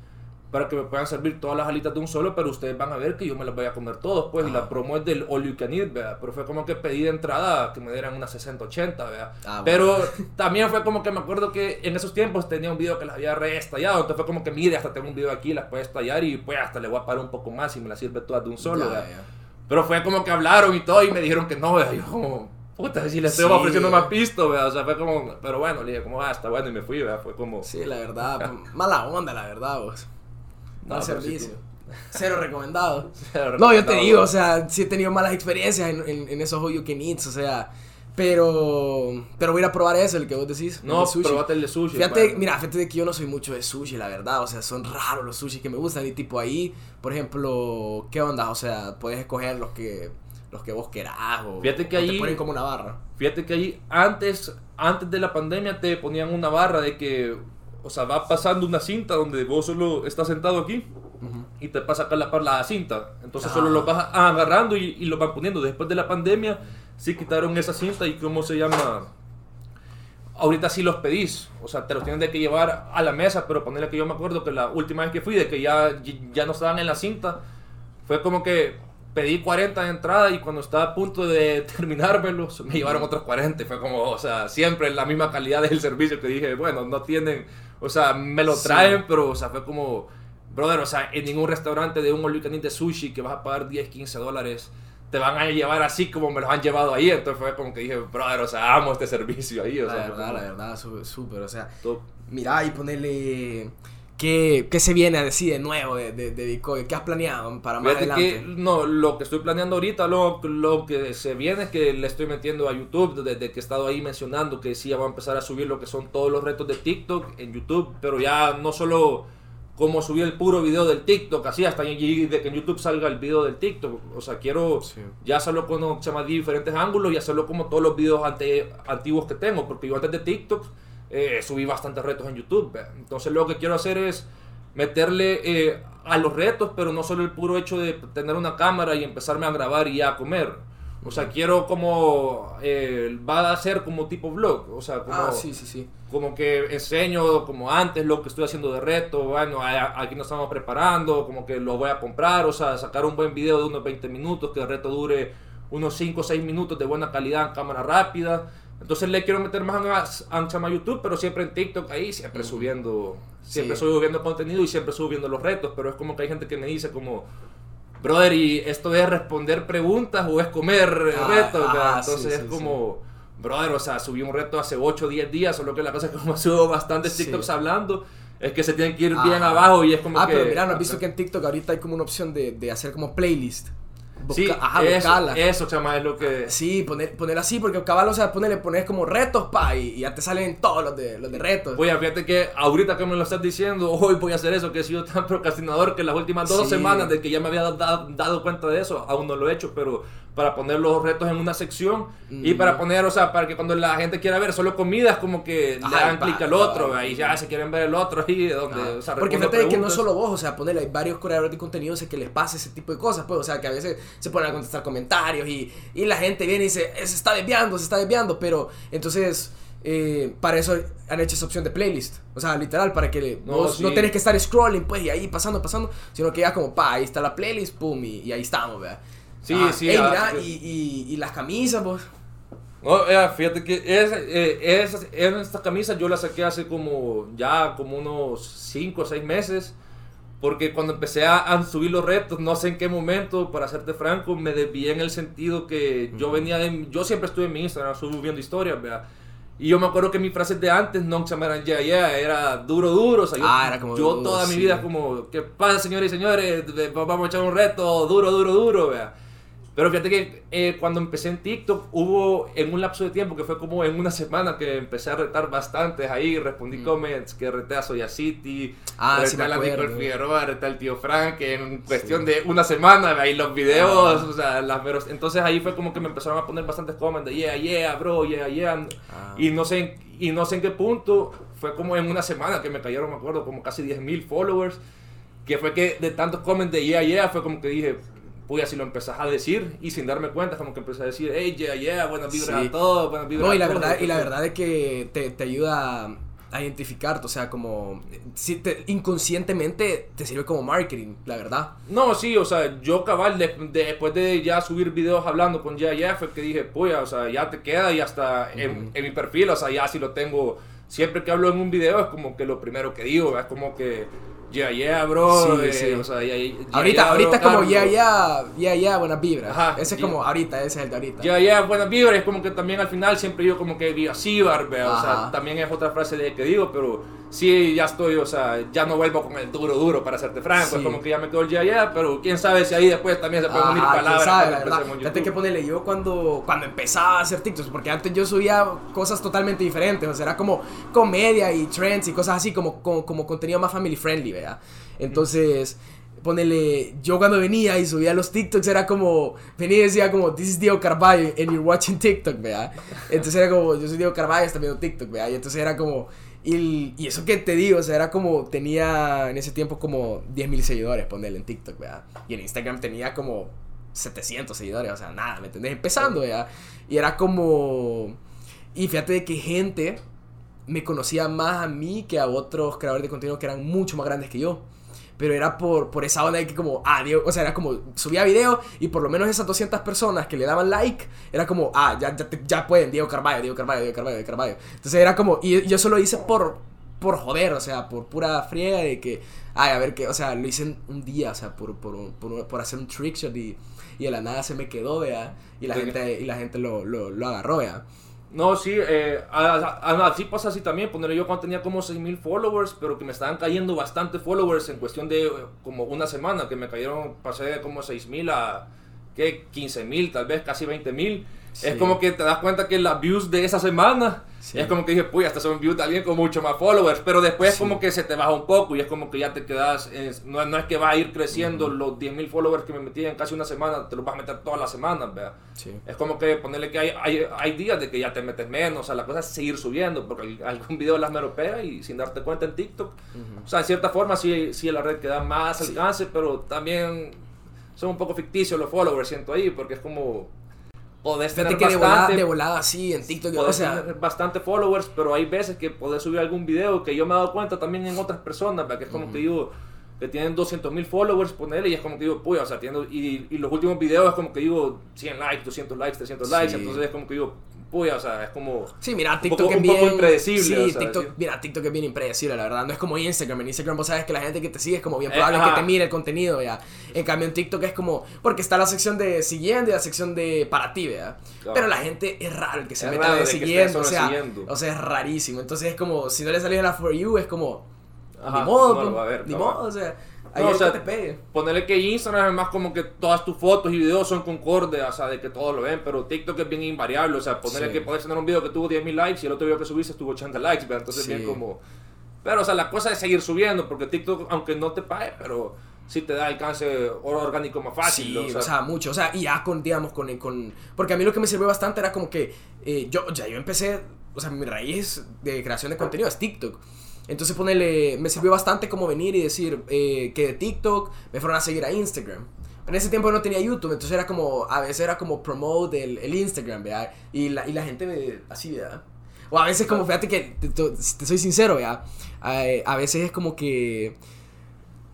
para que me puedan servir todas las alitas de un solo, pero ustedes van a ver que yo me las voy a comer todos, pues, y la promo es del All You Can Eat, ¿verdad? Pero fue como que pedí de entrada que me dieran unas 60, 80, ¿verdad? Ah, bueno. pero [laughs] también fue como que me acuerdo que en esos tiempos tenía un video que las había reestallado, entonces fue como que, mire, hasta tengo un video aquí, las puedes tallar y pues hasta le voy a pagar un poco más y me las sirve todas de un solo, Ya, ¿verdad? ya. Pero fue como que hablaron y todo y me dijeron que no, ¿verdad? Yo como, puta, si le estoy Sí. ofreciendo más pisto, ¿verdad? O sea, fue como, pero bueno, le dije como, ah, está bueno y me fui, ¿verdad? Fue como... Sí, la verdad, [laughs] mala onda, la verdad, vos. No, sí servicio. [laughs] Cero recomendado. [laughs] Pero No, yo te digo, o sea, sí he tenido malas experiencias en, en, en esos you can eats, o sea, pero pero voy a ir a probar ese, el que vos decís. el No, de sushi. probate el de sushi. Fíjate, bueno. mira, fíjate de que yo no soy mucho de sushi, la verdad, o sea, son raros los sushi que me gustan y tipo ahí, por ejemplo, ¿qué onda? O sea, puedes escoger los que los que vos querás o, Fíjate que o ahí- te ponen como una barra. Fíjate que ahí antes, antes de la pandemia te ponían una barra de que, o sea, va pasando una cinta donde vos solo estás sentado aquí y te pasa acá la, la cinta. Entonces Ah. solo lo vas agarrando y, y lo van poniendo. Después de la pandemia sí quitaron esa cinta y cómo se llama. Ahorita sí los pedís, o sea, te los tienen de que llevar a la mesa, pero ponerle que yo me acuerdo que la última vez que fui, de que ya, ya no estaban en la cinta, fue como que pedí 40 de entrada y cuando estaba a punto de [laughs] terminármelos, me llevaron otros 40. y Fue como, o sea, siempre la misma calidad del servicio que dije, bueno, no tienen, o sea, me lo Sí. traen, pero, o sea, fue como, brother, o sea, en ningún restaurante de un all de sushi que vas a pagar 10, 15 dólares, te van a llevar así como me los han llevado ahí. Entonces fue como que dije, brother, o sea, amo este servicio ahí, o la sea, verdad, como la verdad, súper, o sea, top. mira y ponerle... ¿Qué, ¿Qué se viene a decir de nuevo de, de, de Bitcoin? ¿Qué has planeado para más Fíjate adelante? que, no, lo que estoy planeando ahorita, lo, lo que se viene es que le estoy metiendo a YouTube, desde que he estado ahí mencionando que sí, ya voy a empezar a subir lo que son todos los retos de TikTok en YouTube, pero ya no solo como subir el puro video del TikTok, así hasta allí de que en YouTube salga el video del TikTok, o sea, quiero Sí. ya hacerlo con se llama, diferentes ángulos y hacerlo como todos los videos ante, antiguos que tengo, porque yo antes de TikTok eh, subí bastantes retos en YouTube, entonces lo que quiero hacer es meterle eh, a los retos, pero no solo el puro hecho de tener una cámara y empezarme a grabar y a comer. O sea, quiero como, eh, va a ser como tipo vlog, o sea, como, Ah, sí, sí, sí. como que enseño como antes lo que estoy haciendo de reto, bueno, aquí nos estamos preparando, como que lo voy a comprar, o sea, sacar un buen video de unos 20 minutos, que el reto dure unos 5 o 6 minutos de buena calidad en cámara rápida. Entonces le quiero meter más a, a YouTube, pero siempre en TikTok ahí, siempre Ujú. subiendo, siempre Sí. subiendo contenido y siempre subiendo los retos, pero es como que hay gente que me dice como, brother, ¿y esto es responder preguntas o es comer Ah, retos? ah, sí, Entonces sí, es como, brother, o sea, subí un reto hace 8 o 10 días, solo que la cosa es que como [laughs] subo bastantes Sí. TikToks hablando, es que se tienen que ir bien Ajá. abajo y es como ah, que... pero mira, ¿no has visto que en TikTok ahorita hay como una opción de, de hacer como playlist? Sí, ajá, eso, buscarla. eso, chama, es lo que... Sí, poner, poner así, porque cabal, o sea, ponerle, pones como retos, pa, y, y ya te salen todos los de, los de retos. Oye, fíjate que ahorita que me lo estás diciendo, [laughs] hoy voy a hacer eso, que he sido tan [laughs] procrastinador que las últimas dos Sí. semanas de que ya me había da- dado cuenta de eso, aún no lo he hecho, pero para poner los retos en una sección y para poner, o sea, para que cuando la gente quiera ver solo comidas, como que le Ajá, hagan pa- clic al otro, pa- ahí ya se quieren ver el otro [laughs] ahí, donde, o sea, Porque fíjate que no solo vos, o sea, ponerle, hay varios creadores de contenido que les pasa ese tipo de cosas, pues, o sea, que a veces se ponen a contestar comentarios y, y la gente viene y dice, "Eh, se está desviando, se está desviando, pero entonces, eh, para eso han hecho esa opción de playlist, o sea, literal, para que No, vos sí. no tenés que estar scrolling, pues, y ahí pasando, pasando, sino que ya como, pa, ahí está la playlist, pum, y, y ahí estamos, ¿verdad? Sí, Ah, sí, ey, mira, y, y, y las camisas, pues. No, eh, fíjate que es, eh, es- en esta camisa yo la saqué hace como ya como unos 5 o 6 meses. Porque cuando empecé a, a subir los retos, no sé en qué momento, para serte franco, me desvié en el sentido que yo venía de... Yo siempre estuve en mi Instagram subiendo historias, vea. Y yo me acuerdo que mis frases de antes no se me eran yeah, yeah, era duro, duro. O sea, yo, Ah, era como yo duro, toda mi sí. vida como, ¿qué pasa, señores y señores? Vamos a echar un reto, duro, duro, duro, vea. Pero fíjate que eh, cuando empecé en TikTok hubo en un lapso de tiempo que fue como en una semana que empecé a retar bastantes ahí, respondí comments, que reté a Soya City, Mm. Ah, reté sí a la Figueroa, reté al tío Frank en cuestión de una semana, ahí los videos, Ah. o sea, las veros- entonces ahí fue como que me empezaron a poner bastantes comments de yeah, yeah, bro, yeah, yeah, Ah. y no sé, y no sé en qué punto, fue como en una semana que me cayeron, me acuerdo, como casi 10.000 followers, que fue que de tantos comments de yeah, yeah, fue como que dije, pues si lo empezás a decir y sin darme cuenta, como que empecé a decir, hey, yeah, yeah, buenas vibras Sí. a todos, buenas vibras No, y a la todos", verdad, y la verdad es que te, te ayuda a identificarte, o sea, como si te, inconscientemente te sirve como marketing, la verdad. No, sí, o sea, yo cabal, de- de- después de ya subir videos hablando con ya ya fue que dije, pues, o sea, ya te queda y hasta en, en mi perfil, o sea, ya si lo tengo, siempre que hablo en un video es como que lo primero que digo, es como que, yeah, yeah, bro, Sí, eh, o sea, ya, ya, ahorita, ya, ahorita bro, es como ya, ya, ya, ya, buenas vibras. Ajá, ese es como ahorita, ese es el de ahorita. Ya, ya, buenas vibras, es como que también al final siempre yo como que digo así, vea, o sea, también es otra frase de que digo, pero sí, ya estoy, o sea, ya no vuelvo con el duro, duro, para serte franco, Sí. es como que ya me quedo el ya, ya, pero quién sabe si ahí después también se pueden unir palabras. sabe, la verdad. Fíjate que ponerle yo cuando, cuando empezaba a hacer TikToks, porque antes yo subía cosas totalmente diferentes, o sea, era como comedia y trends y cosas así, como, como, como contenido más family friendly, ¿verdad? Entonces, ponele, yo cuando venía y subía los TikToks era como, venía y decía como, this is Diego Carballo and you're watching TikTok, ¿verdad? Entonces era como, yo soy Diego Carballo, está viendo TikTok, ¿verdad? Y entonces era como, y, eso que te digo, o sea, era como, tenía en ese tiempo como 10.000 seguidores, ponele en TikTok, ¿verdad? Y en Instagram tenía como 700 seguidores, o sea, nada, ¿me entendés? Empezando, ¿verdad? Y era como... Y fíjate de que gente me conocía más a mí que a otros creadores de contenido que eran mucho más grandes que yo. Pero era por, por esa onda de que como, ah, Diego, o sea, era como, subía video y por lo menos esas 200 personas que le daban like, era como, ah, ya, ya, ya pueden, Diego Carballo, Diego Carballo, Diego Carballo, Diego Carballo. Entonces era como, y yo solo hice por, por joder, o sea, por pura friega de que, ay, a ver qué, o sea, lo hice un día, o sea, por, por, por, por hacer un trick shot y, y de la nada se me quedó, vea, y la gente, y la gente lo, lo, lo agarró, vea. No, sí, eh, así pasa así también. Ponerle yo cuando tenía como 6000 followers, pero que me estaban cayendo bastante followers en cuestión de eh, como una semana, que me cayeron, pasé de como 6000 a ¿qué? 15000, tal vez casi 20000. Sí. Es como que te das cuenta que las views de esa semana Sí. es como que dije, pues, hasta son views de alguien con mucho más followers, pero después Sí. como que se te baja un poco y es como que ya te quedas, en- no, no es que va a ir creciendo los 10000 followers que me metí en casi una semana, te los vas a meter todas las semanas. Es como que ponerle que hay, hay, hay días de que ya te metes menos, o sea, la cosa es seguir subiendo, porque al- algún video las meropea y sin darte cuenta en TikTok. O sea, en cierta forma sí, sí la red que da más alcance, pero también son un poco ficticios los followers, siento ahí, porque es como... Podés Fíjate tener que de volada, bastante, de volada así en TikTok, o sea, tener bastante followers, pero hay veces que podés subir algún video que yo me he dado cuenta también en otras personas, ¿verdad? que es como que digo, que tienen 200 mil followers, ponerle, y es como que digo, puya, o sea, y, y los últimos videos es como que digo 100 likes, 200 likes, 300 likes, Sí. entonces es como que digo, puya, o sea, es como... Sí, mira, Un TikTok poco- es un bien... poco impredecible, Sí, o sea, TikTok, sí. mira, TikTok es bien impredecible, la verdad. No es como Instagram. En Instagram vos sabes que la gente que te sigue es como bien Eh, probable que te mire el contenido, ya. En cambio, en TikTok es como... Porque está la sección de siguiendo y la sección de para ti, ¿verdad? Claro. Pero la gente es raro el que se Es raro de siguiendo, o sea... siguiendo. O sea, es rarísimo. Entonces es como... Si no le en la For You, es como... Ajá, ni modo, no pues, ver, ni modo, o sea... Ahí No, o sea, te pegue. Ponerle que Instagram es más como que todas tus fotos y videos son concordes, o sea, de que todos lo ven, pero TikTok es bien invariable, o sea, ponerle Sí. que puedes tener un video que tuvo 10.000 likes y el otro video que subiste tuvo 80 likes, ¿verdad? entonces Sí. bien como... Pero, o sea, la cosa es seguir subiendo, porque TikTok, aunque no te pague, pero sí te da alcance orgánico más fácil, Sí, o sea, mucho. O sea, y ya con, digamos, con, con... Porque a mí lo que me sirvió bastante era como que eh, yo, ya yo empecé, o sea, mi raíz de creación de contenido es TikTok. Entonces ponerle, me sirvió bastante como venir y decir eh, que de TikTok me fueron a seguir a Instagram. En ese tiempo no tenía YouTube, entonces era como, a veces era como promote el, el Instagram, ¿verdad? Y la, y la gente me, así, ¿verdad? O a veces como, fíjate que, te, te- te soy sincero, ¿verdad? A, a veces es como que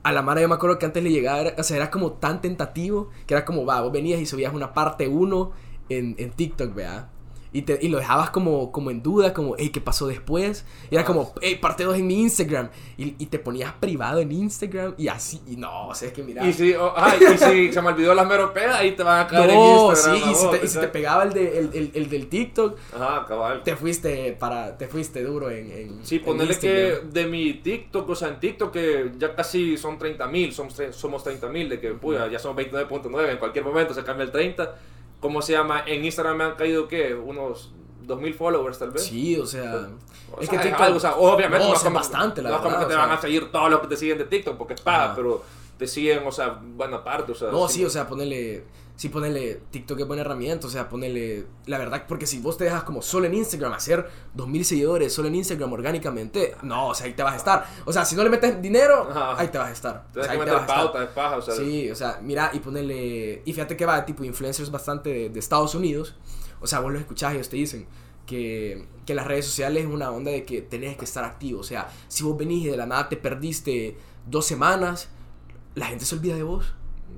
a la Mara yo me acuerdo que antes le llegaba, o sea, era como tan tentativo que era como, va, vos venías y subías una parte 1 en, en TikTok, ¿verdad? Y, te, y lo dejabas como, como en duda, como, hey, ¿qué pasó después? Y era como, hey, parte 2 en mi Instagram. Y, y, te ponías privado en Instagram y así, y no, o sea, es que mira. Y si, oh, ay, y si se me olvidó las meropeas, ahí te van a caer no, en Instagram. sí, y si, te, y si te pegaba el, de, el, el, el, del TikTok, Ajá, cabal. te fuiste para, te fuiste duro en, en Sí, ponerle que de mi TikTok, o sea, en TikTok que ya casi son 30 mil, somos, somos 30 mil, de que, puya, ya son 29.9, en cualquier momento se cambia el 30 ¿Cómo se llama? En Instagram me han caído, ¿qué? Unos 2000 followers tal vez. Sí, o sea. O es sea, que TikTok. Algo, o sea, obviamente. No, no es como, bastante, la no verdad. como que te o van sea, a seguir todos los que te siguen de TikTok porque es paga, pero te siguen, o sea, buena parte, o sea. No, sí, o sea, ponele. Sí, ponele. TikTok es buena herramienta, o sea, ponele. La verdad, porque si vos te dejas como solo en Instagram hacer 2000 seguidores, solo en Instagram orgánicamente, no, o sea, ahí te vas a estar. O sea, si no le metes dinero, Ajá. ahí te vas a estar. O sea, ahí te vas a estar. pauta, es paja, o sea. Sí, o sea, mira, y ponerle. Y fíjate que va, tipo, influencers bastante de, de Estados Unidos. O sea, vos los escuchás y ellos te dicen que, que las redes sociales es una onda de que tenés que estar activo. O sea, si vos venís y de la nada te perdiste dos semanas, la gente se olvida de vos.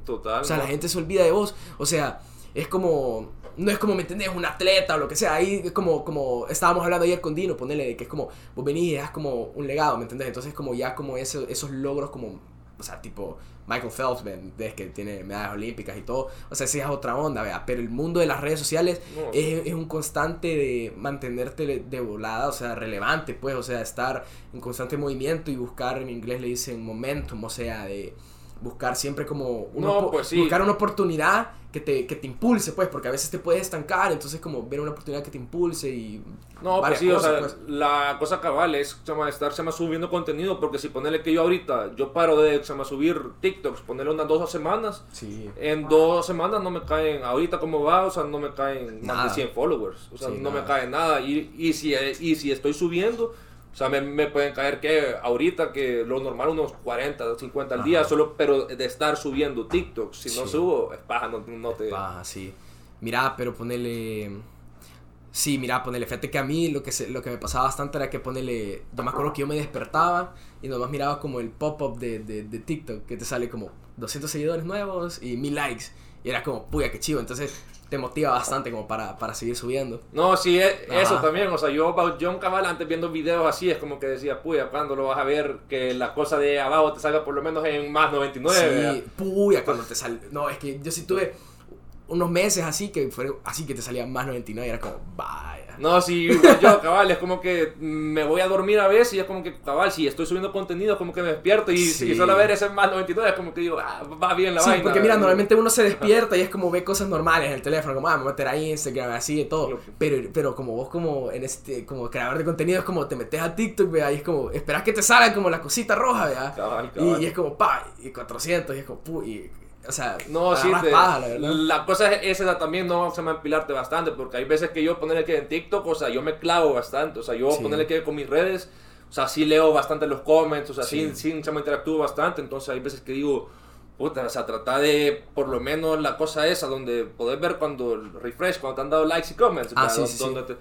Total. O sea, ¿no? la gente se olvida de vos. O sea, es como. No es como, ¿me entendés? Un atleta o lo que sea. Ahí es como, como estábamos hablando ayer con Dino, ponele que es como, vos venís y dejas como un legado, ¿me entendés? Entonces, como ya como ese- esos logros, como, o sea, tipo Michael Phelps, ¿me? Que tiene medallas olímpicas y todo. O sea, sí es otra onda, ¿vea? Pero el mundo de las redes sociales No. es, es un constante de mantenerte de- de volada, o sea, relevante, pues, o sea, estar en constante movimiento y buscar, en inglés le dicen momentum, o sea, de buscar siempre como una No, pues sí. buscar una oportunidad que te, que te impulse, pues, porque a veces te puedes estancar, entonces como ver una oportunidad que te impulse y No, pues sí, o cosas, sea, pues. la cosa cabal es se llama, estar llama, subiendo contenido, porque si ponerle que yo ahorita, yo paro de llama, subir TikToks, ponerle unas dos semanas, Sí. en dos semanas no me caen, ahorita como va, o sea, no me caen más Nada. de 100 followers, o sea, Sí, no me nada. cae nada, y, y, si, y si estoy subiendo, o sea, me, me pueden caer que ahorita que lo normal unos 40, 50 al día, solo, pero de estar subiendo TikToks, si no subo, es paja, no, no te... Baja, sí. Mira, pero ponele. Sí, mira, ponele. Fíjate que a mí lo que, se- lo que me pasaba bastante era que ponele. Yo me acuerdo que yo me despertaba y nomás miraba como el pop-up de, de, de TikTok que te sale como 200 seguidores nuevos y 1000 likes. Y era como, puya, qué chivo. Entonces te motiva bastante como para, para seguir subiendo. No, sí, e- eso también. O sea, yo, John Cabal, antes viendo videos así, es como que decía, puya, ¿cuándo lo vas a ver? Que la cosa de abajo te salga por lo menos en más 99. ¿verdad? sí, puya, cuando te sale. No, es que yo sí tuve unos meses así que fue así que te salía más 99 y era como, vaya. No, sí, igual yo, cabal, es como que me voy a dormir a veces y es como que, cabal, si estoy subiendo contenido, es como que me despierto y, Sí. y solo ver ese más 99 es como que digo, ah, va bien la Sí, vaina. porque mira, normalmente uno se despierta y es como ve cosas normales en el teléfono, como, ah, me voy a meter a Instagram, así y todo. Pero, pero como vos como en este, como creador de contenido, es como te metes a TikTok, vea, y es como, esperas que te salga como la cosita roja, vea. Cabal, Y, cabal. y es como, pa, y 400, y es como, pu, y, o sea, No, sí, te- paja, la la cosa es esa también no se me empilarte bastante, porque hay veces que yo ponerle que en TikTok, o sea, yo me clavo bastante, o sea, yo Sí. ponerle que con mis redes, o sea, sí leo bastante los comments, o sea, sí, Sí. sí, me interactúo bastante, entonces hay veces que digo, puta, o sea, trata de, por lo menos la cosa esa, donde podés ver cuando el refresh, cuando te han dado likes y comments, Ah, sí, donde te,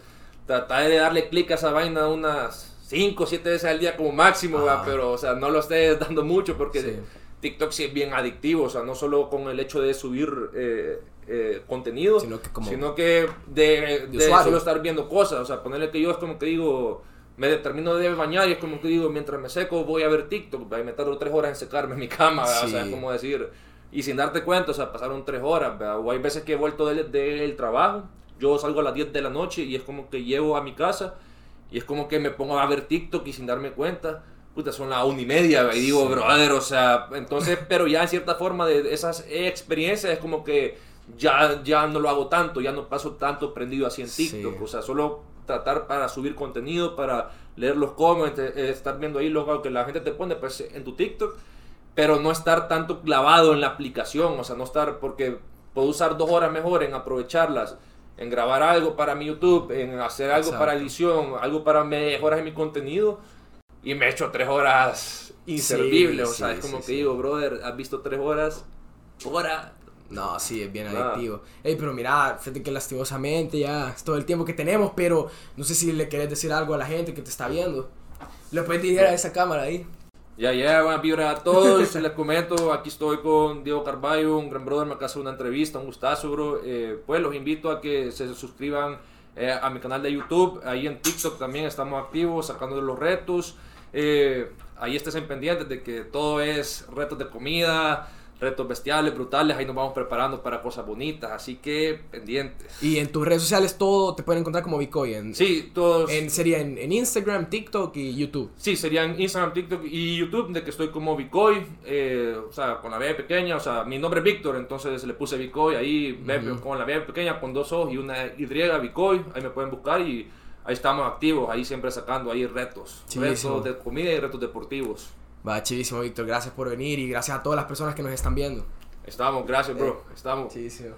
trata de darle clic a esa vaina unas 5 o 7 veces al día como máximo. ¿verdad? pero, o sea, no lo estés dando mucho porque... Sí. TikTok sí es bien adictivo, o sea, no solo con el hecho de subir eh, eh, contenido, Sino que como- sino que de, solo estar viendo cosas, o sea, ponerle que yo es como que digo, me termino de bañar y es como que digo, mientras me seco voy a ver TikTok, y me tardo tres horas en secarme en mi cama, ¿verdad? o sea, Sí. es como decir, y sin darte cuenta, o sea, pasaron tres horas, ¿verdad? o hay veces que he vuelto del, del trabajo, yo salgo a las 10 de la noche y es como que llego a mi casa y es como que me pongo a ver TikTok y sin darme cuenta, puta, son las una y media, y digo, brother, o sea, entonces, [laughs] pero ya en cierta forma de esas experiencias es como que ya, ya no lo hago tanto, ya no paso tanto prendido así en Sí. TikTok, o sea, solo tratar para subir contenido, para leer los comments, eh, estar viendo ahí lo que la gente te pone pues, en tu TikTok, pero no estar tanto clavado en la aplicación, o sea, no estar, porque puedo usar dos horas mejor en aprovecharlas, en grabar algo para mi YouTube, en hacer algo Exacto. para edición, algo para mejoras en mi contenido, y me he hecho tres horas inservibles, o sea, sí, es como sí, que sí. digo, brother, has visto tres horas, hora, No, sí, es bien Nada. adictivo. Ey, pero mira, fíjate que lastimosamente ya es todo el tiempo que tenemos, pero no sé si le querés decir algo a la gente que te está viendo. Le puedes dirigir a esa cámara ahí. Ya, ya, buena vibra a todos. Les comento, aquí estoy con Diego Carballo, un gran brother, me hacer una entrevista, un gustazo, bro. Eh, pues los invito a que se suscriban eh, a mi canal de YouTube, ahí en TikTok también estamos activos, sacando los retos. Eh, ahí estés en pendientes de que todo es retos de comida, retos bestiales, brutales, ahí nos vamos preparando para cosas bonitas, así que pendientes. Y en tus redes sociales todo te pueden encontrar como Bicoy. En, Sí, todos... en, sería en, en Instagram, TikTok y YouTube. Sí, serían Instagram, TikTok y YouTube, de que estoy como Bicoy, eh, o sea, con la B pequeña, o sea, mi nombre es Víctor, entonces le puse Bicoy ahí, con la B pequeña, con dos ojos y una Y, Bicoy, ahí me pueden buscar y ahí estamos activos, ahí siempre sacando ahí retos, Chivísimo. retos de comida y retos deportivos. Va, chivísimo, Víctor. Gracias por venir y gracias a todas las personas que nos están viendo. Estamos, gracias, bro, estamos. Chivísimo.